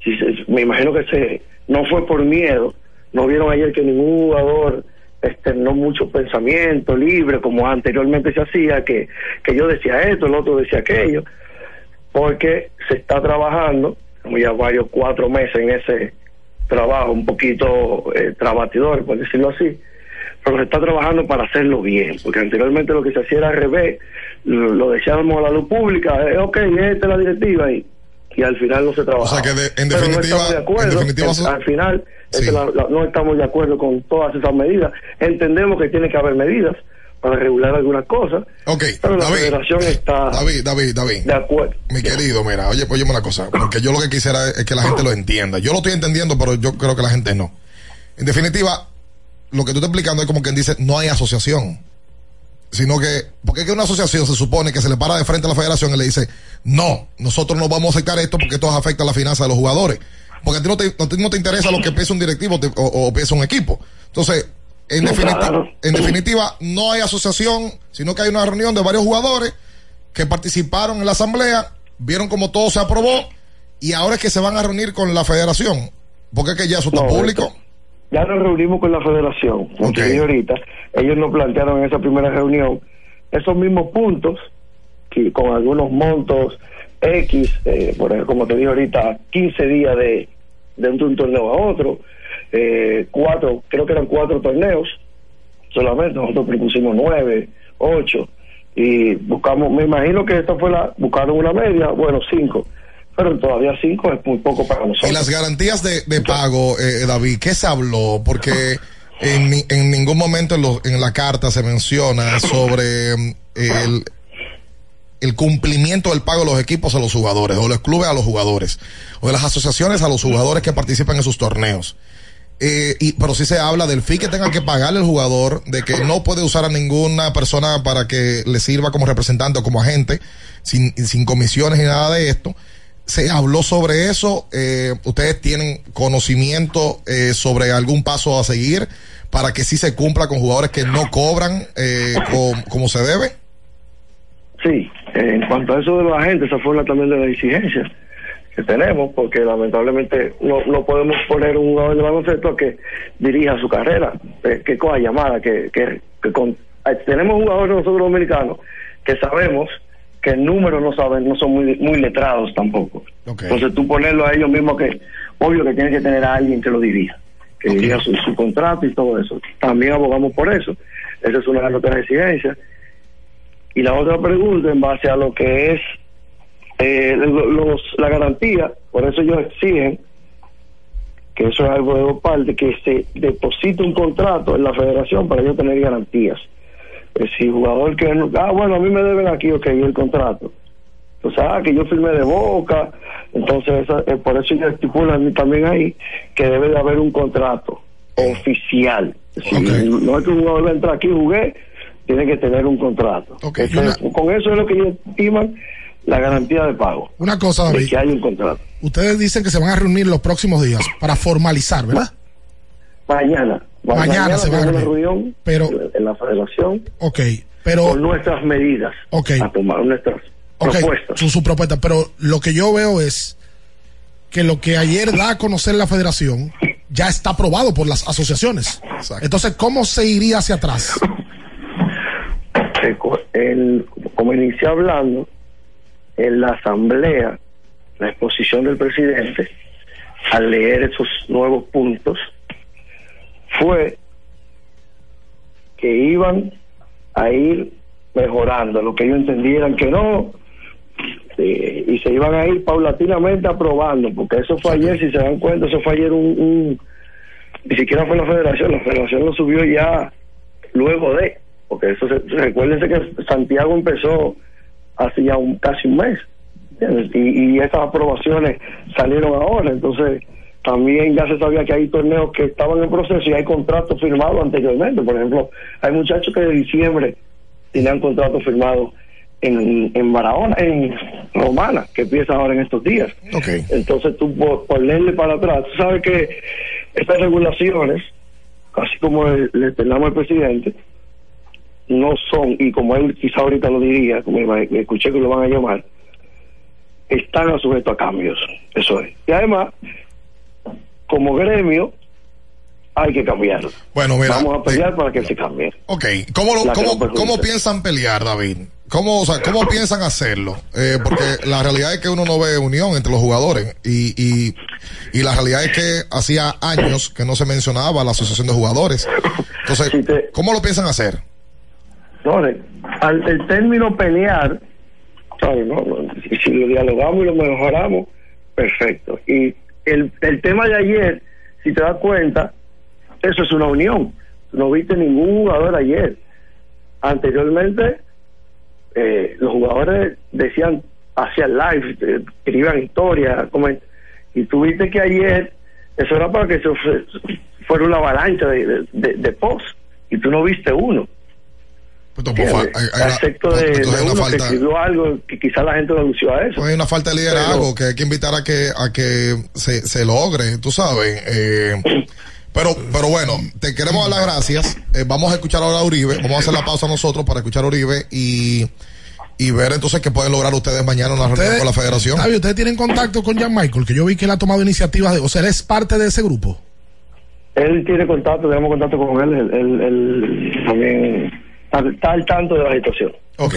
[SPEAKER 30] si se- me imagino que se no fue por miedo, no vieron ayer que ningún jugador externó mucho pensamiento libre como anteriormente se hacía, que, que yo decía esto, el otro decía aquello, porque se está trabajando, ya varios cuatro meses en ese trabajo, un poquito eh, trabatidor, por decirlo así, pero se está trabajando para hacerlo bien, porque anteriormente lo que se hacía era al revés, lo, lo decíamos a la luz pública, eh, ok, esta es la directiva, y, y al final no se trabajaba.
[SPEAKER 17] O sea que de- en
[SPEAKER 30] no
[SPEAKER 17] definitiva-
[SPEAKER 30] estamos de acuerdo,
[SPEAKER 17] en definitiva,
[SPEAKER 30] al- final
[SPEAKER 17] Sí.
[SPEAKER 30] la- la- no estamos de acuerdo con todas esas medidas, entendemos que tiene que haber medidas para regular algunas cosas,
[SPEAKER 17] Ok,
[SPEAKER 30] pero la
[SPEAKER 17] David,
[SPEAKER 30] federación está
[SPEAKER 17] David, David, David.
[SPEAKER 30] de acuerdo.
[SPEAKER 17] Mi querido, mira, oye, pues una cosa, porque yo lo que quisiera es que la gente lo entienda. Yo lo estoy entendiendo, pero yo creo que la gente no. En definitiva, lo que tú estás explicando es como quien dice, no hay asociación. Sino que, porque es que una asociación se supone que se le para de frente a la federación y le dice, no, nosotros no vamos a aceptar esto porque esto afecta a la finanza de los jugadores. Porque a ti no te, a ti no te interesa lo que piensa un directivo te- o, o piensa un equipo. Entonces, en,
[SPEAKER 30] No,
[SPEAKER 17] definitiva,
[SPEAKER 30] claro.
[SPEAKER 17] en definitiva, no hay asociación, sino que hay una reunión de varios jugadores que participaron en la asamblea, vieron como todo se aprobó y ahora es que se van a reunir con la federación. Porque es que ya eso está
[SPEAKER 30] No,
[SPEAKER 17] público.
[SPEAKER 30] Ya nos reunimos con la federación, como te dije ahorita. Ellos nos plantearon en esa primera reunión esos mismos puntos, que con algunos montos X, eh, por ejemplo, como te dije ahorita, 15 días de, de un, un torneo a otro, eh, cuatro, creo que eran cuatro torneos solamente, nosotros propusimos nueve, ocho, y buscamos, me imagino que esta fue la, buscaron una media, bueno, cinco, pero todavía cinco es muy poco para nosotros.
[SPEAKER 17] Y las garantías de, de pago, eh, David, ¿qué se habló? Porque en, en ningún momento en, los- en la carta se menciona sobre mm, el, el cumplimiento del pago de los equipos a los jugadores, o los clubes a los jugadores, o de las asociaciones a los jugadores que participan en sus torneos. Eh, pero sí se habla del fee que tenga que pagarle el jugador, de que no puede usar a ninguna persona para que le sirva como representante o como agente, sin, sin comisiones ni nada de esto. Se habló sobre eso. eh, ¿Ustedes tienen conocimiento eh, sobre algún paso a seguir para que sí se cumpla con jugadores que no cobran eh, com- como se debe?
[SPEAKER 30] Sí, en cuanto a eso de los agentes, esa fue también de las exigencias que tenemos, porque lamentablemente no, no podemos poner un jugador de baloncesto que dirija su carrera, eh, que coja llamada, que, que, que con- eh, tenemos jugadores nosotros dominicanos que sabemos que el número no saben, no son muy, muy letrados tampoco. Entonces tú ponerlo a ellos mismos que, obvio que tiene que tener a alguien que lo dirija, que dirija su, su contrato y todo eso. También abogamos por eso. Esa es una de nuestras exigencias. Y la otra pregunta, en base a lo que es eh, lo- los, la garantía, por eso ellos exigen que eso es algo de dos partes, que se deposite un contrato en la federación para ellos tener garantías. Eh, si jugador que, ah, bueno, a mí me deben aquí, ok, el contrato. O sea, que yo firmé de boca, entonces esa- eh, por eso ellos estipulan también ahí que debe de haber un contrato oficial. Si no es que un jugador va a entrar aquí jugué, tiene que tener un contrato. Entonces, con eso es lo que ellos estiman la garantía de pago.
[SPEAKER 18] Una cosa,
[SPEAKER 30] de
[SPEAKER 18] David.
[SPEAKER 30] que hay un contrato.
[SPEAKER 18] Ustedes dicen que se van a reunir los próximos días para formalizar, ¿verdad?
[SPEAKER 30] Mañana.
[SPEAKER 18] Mañana se va a
[SPEAKER 30] una
[SPEAKER 18] reunir.
[SPEAKER 30] reunión
[SPEAKER 18] Pero,
[SPEAKER 30] en la federación
[SPEAKER 18] ok, pero,
[SPEAKER 30] con nuestras medidas
[SPEAKER 18] ok,
[SPEAKER 30] a tomar, nuestras propuestas.
[SPEAKER 18] su, su propuesta. Pero lo que yo veo es que lo que ayer da a conocer la federación ya está aprobado por las asociaciones. Entonces, ¿cómo se iría hacia atrás?
[SPEAKER 30] El- como inicié hablando, en la asamblea, la exposición del presidente, al leer esos nuevos puntos, fue que iban a ir mejorando, lo que ellos entendieran que no, y se iban a ir paulatinamente aprobando, porque eso fue ayer, si se dan cuenta, eso fue ayer un, ni siquiera fue la federación, la federación lo subió ya luego de, porque eso se, recuérdense que Santiago empezó hace ya un, casi un mes, y, y esas aprobaciones salieron ahora, entonces también ya se sabía que hay torneos que estaban en proceso y hay contratos firmados anteriormente, por ejemplo, hay muchachos que de diciembre tenían contratos firmados en, en Barahona, en Romana, que empieza ahora en estos días. Entonces tú por, leerle para atrás, tú sabes que estas regulaciones, así como le externamos al presidente, no son, y como él quizá ahorita lo diría, como me, me escuché que lo van a llamar, están sujetos a cambios. Eso es. Y además, como gremio, hay que cambiarlo.
[SPEAKER 17] Bueno, mira,
[SPEAKER 30] Vamos a pelear para que se cambie.
[SPEAKER 17] Ok, ¿cómo, lo- cómo,
[SPEAKER 30] no
[SPEAKER 17] cómo piensan pelear, David? ¿Cómo, o sea, ¿Cómo piensan hacerlo? Eh, porque la realidad es que uno no ve unión entre los jugadores y, y, y la realidad es que hacía años que no se mencionaba la asociación de jugadores. Entonces, ¿cómo lo piensan hacer?
[SPEAKER 30] No, al el término pelear, ¿sabes? No, no, si, si lo dialogamos y lo mejoramos, perfecto. Y el, el tema de ayer, si te das cuenta, eso es una unión. No viste ningún jugador ayer. Anteriormente, eh, los jugadores decían, hacían live, eh, escribían historias, y tú viste que ayer, eso era para que fue- fuera una avalancha de, de, de- de posts, y tú no viste uno. Excepto de, uno que
[SPEAKER 17] falta-
[SPEAKER 30] escribió algo que quizá la gente lo alució a eso.
[SPEAKER 17] Pues hay una falta de liderazgo que hay que invitar a que a que se, se logre, tú sabes. Eh, pero pero bueno, te queremos dar las gracias. Eh, vamos a escuchar ahora a Uribe. Vamos a hacer la pausa nosotros para escuchar a Uribe y y ver entonces qué pueden lograr ustedes mañana en una reunión con la federación.
[SPEAKER 18] Javi, ustedes tienen contacto con Jan Michael, que yo vi que él ha tomado iniciativas, de, o sea, él es parte de ese grupo.
[SPEAKER 30] Él tiene contacto, tenemos contacto con él, él, él- él también está, al tanto de la situación.
[SPEAKER 17] Ok.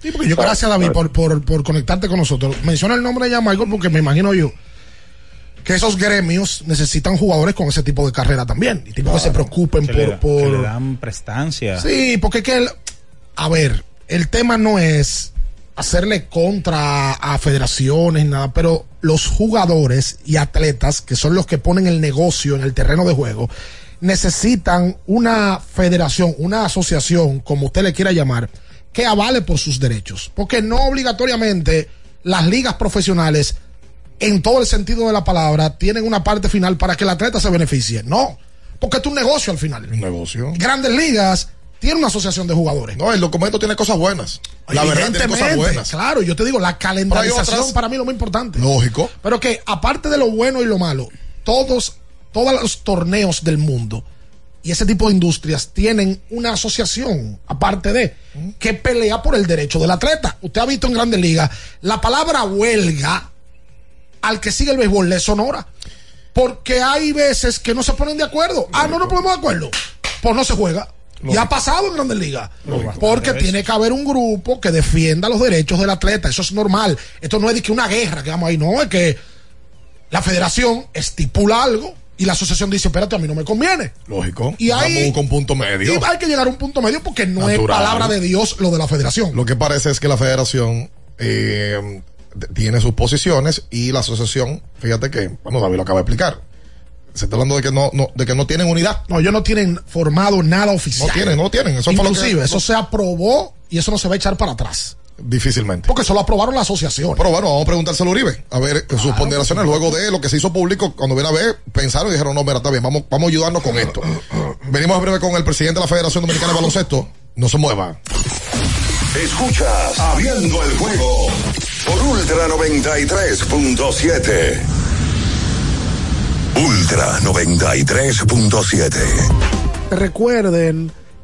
[SPEAKER 18] Sí, porque yo, gracias David por, por, por conectarte con nosotros. Menciona el nombre de Jan Michael porque me imagino yo que esos gremios necesitan jugadores con ese tipo de carrera también. Y tipo que se preocupen
[SPEAKER 13] Que le, da-
[SPEAKER 18] por,
[SPEAKER 13] que
[SPEAKER 18] por
[SPEAKER 13] le dan prestancia.
[SPEAKER 18] Sí, porque es que el, a ver, el tema no es hacerle contra a federaciones ni nada, pero los jugadores y atletas, que son los que ponen el negocio en el terreno de juego, necesitan una federación, una asociación, como usted le quiera llamar, que avale por sus derechos. Porque no obligatoriamente las ligas profesionales, en todo el sentido de la palabra, tienen una parte final para que el atleta se beneficie. No, porque es un negocio al final.
[SPEAKER 17] Un negocio.
[SPEAKER 18] Grandes ligas tiene una asociación de jugadores.
[SPEAKER 17] No, el documento tiene cosas buenas. La verdad tiene cosas buenas.
[SPEAKER 18] Claro, yo te digo, la calendarización
[SPEAKER 17] otras-
[SPEAKER 18] para mí es lo más importante.
[SPEAKER 17] Lógico.
[SPEAKER 18] Pero que aparte de lo bueno y lo malo, todos, todos los torneos del mundo y ese tipo de industrias tienen una asociación, aparte de, que pelea por el derecho del atleta. Usted ha visto en Grandes Ligas, la palabra huelga al que sigue el béisbol le sonora. Porque hay veces que no se ponen de acuerdo. Ah, no nos ponemos de acuerdo. Pues no se juega. Y ha pasado en Grandes Ligas. Porque tiene que haber un grupo que defienda los derechos del atleta. Eso es normal. Esto no es de que una guerra que vamos ahí. No, es que la federación estipula algo y la asociación dice, espérate, a mí no me conviene.
[SPEAKER 17] Lógico.
[SPEAKER 18] Y ahí-
[SPEAKER 17] con punto medio.
[SPEAKER 18] Y hay que llegar a un punto medio porque no es palabra de Dios lo de la federación.
[SPEAKER 17] Lo que parece es que la federación eh, tiene sus posiciones y la asociación, fíjate que, bueno, David lo acaba de explicar. Se está hablando de que no, no- de que no tienen unidad.
[SPEAKER 18] No, ellos no tienen formado nada oficial.
[SPEAKER 17] No tienen, no tienen. Eso fue lo que-
[SPEAKER 18] Inclusive, eso
[SPEAKER 17] no-
[SPEAKER 18] se aprobó y eso no se va a echar para atrás.
[SPEAKER 17] Difícilmente.
[SPEAKER 18] Porque eso lo aprobaron la asociación.
[SPEAKER 17] Pero bueno, vamos a preguntárselo a Uribe, a ver sus ponderaciones luego de lo que se hizo público. Cuando viene a ver, pensaron y dijeron, no, mira, está bien, vamos, vamos a ayudarnos con esto. Venimos a breve con el presidente de la Federación Dominicana de Baloncesto. No se mueva.
[SPEAKER 12] Escuchas Abriendo el juego por Ultra 93.7. Ultra 93.7.
[SPEAKER 18] Recuerden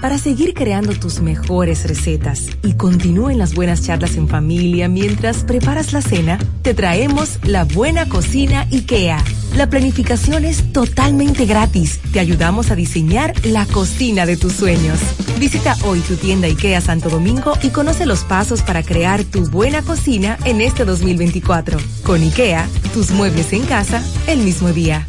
[SPEAKER 19] Para seguir creando tus mejores recetas y continúen las buenas charlas en familia mientras preparas la cena, te traemos la buena cocina IKEA. La planificación es totalmente gratis. Te ayudamos a diseñar la cocina de tus sueños. Visita hoy tu tienda IKEA Santo Domingo y conoce los pasos para crear tu buena cocina en este 2024. Con IKEA, tus muebles en casa el mismo día.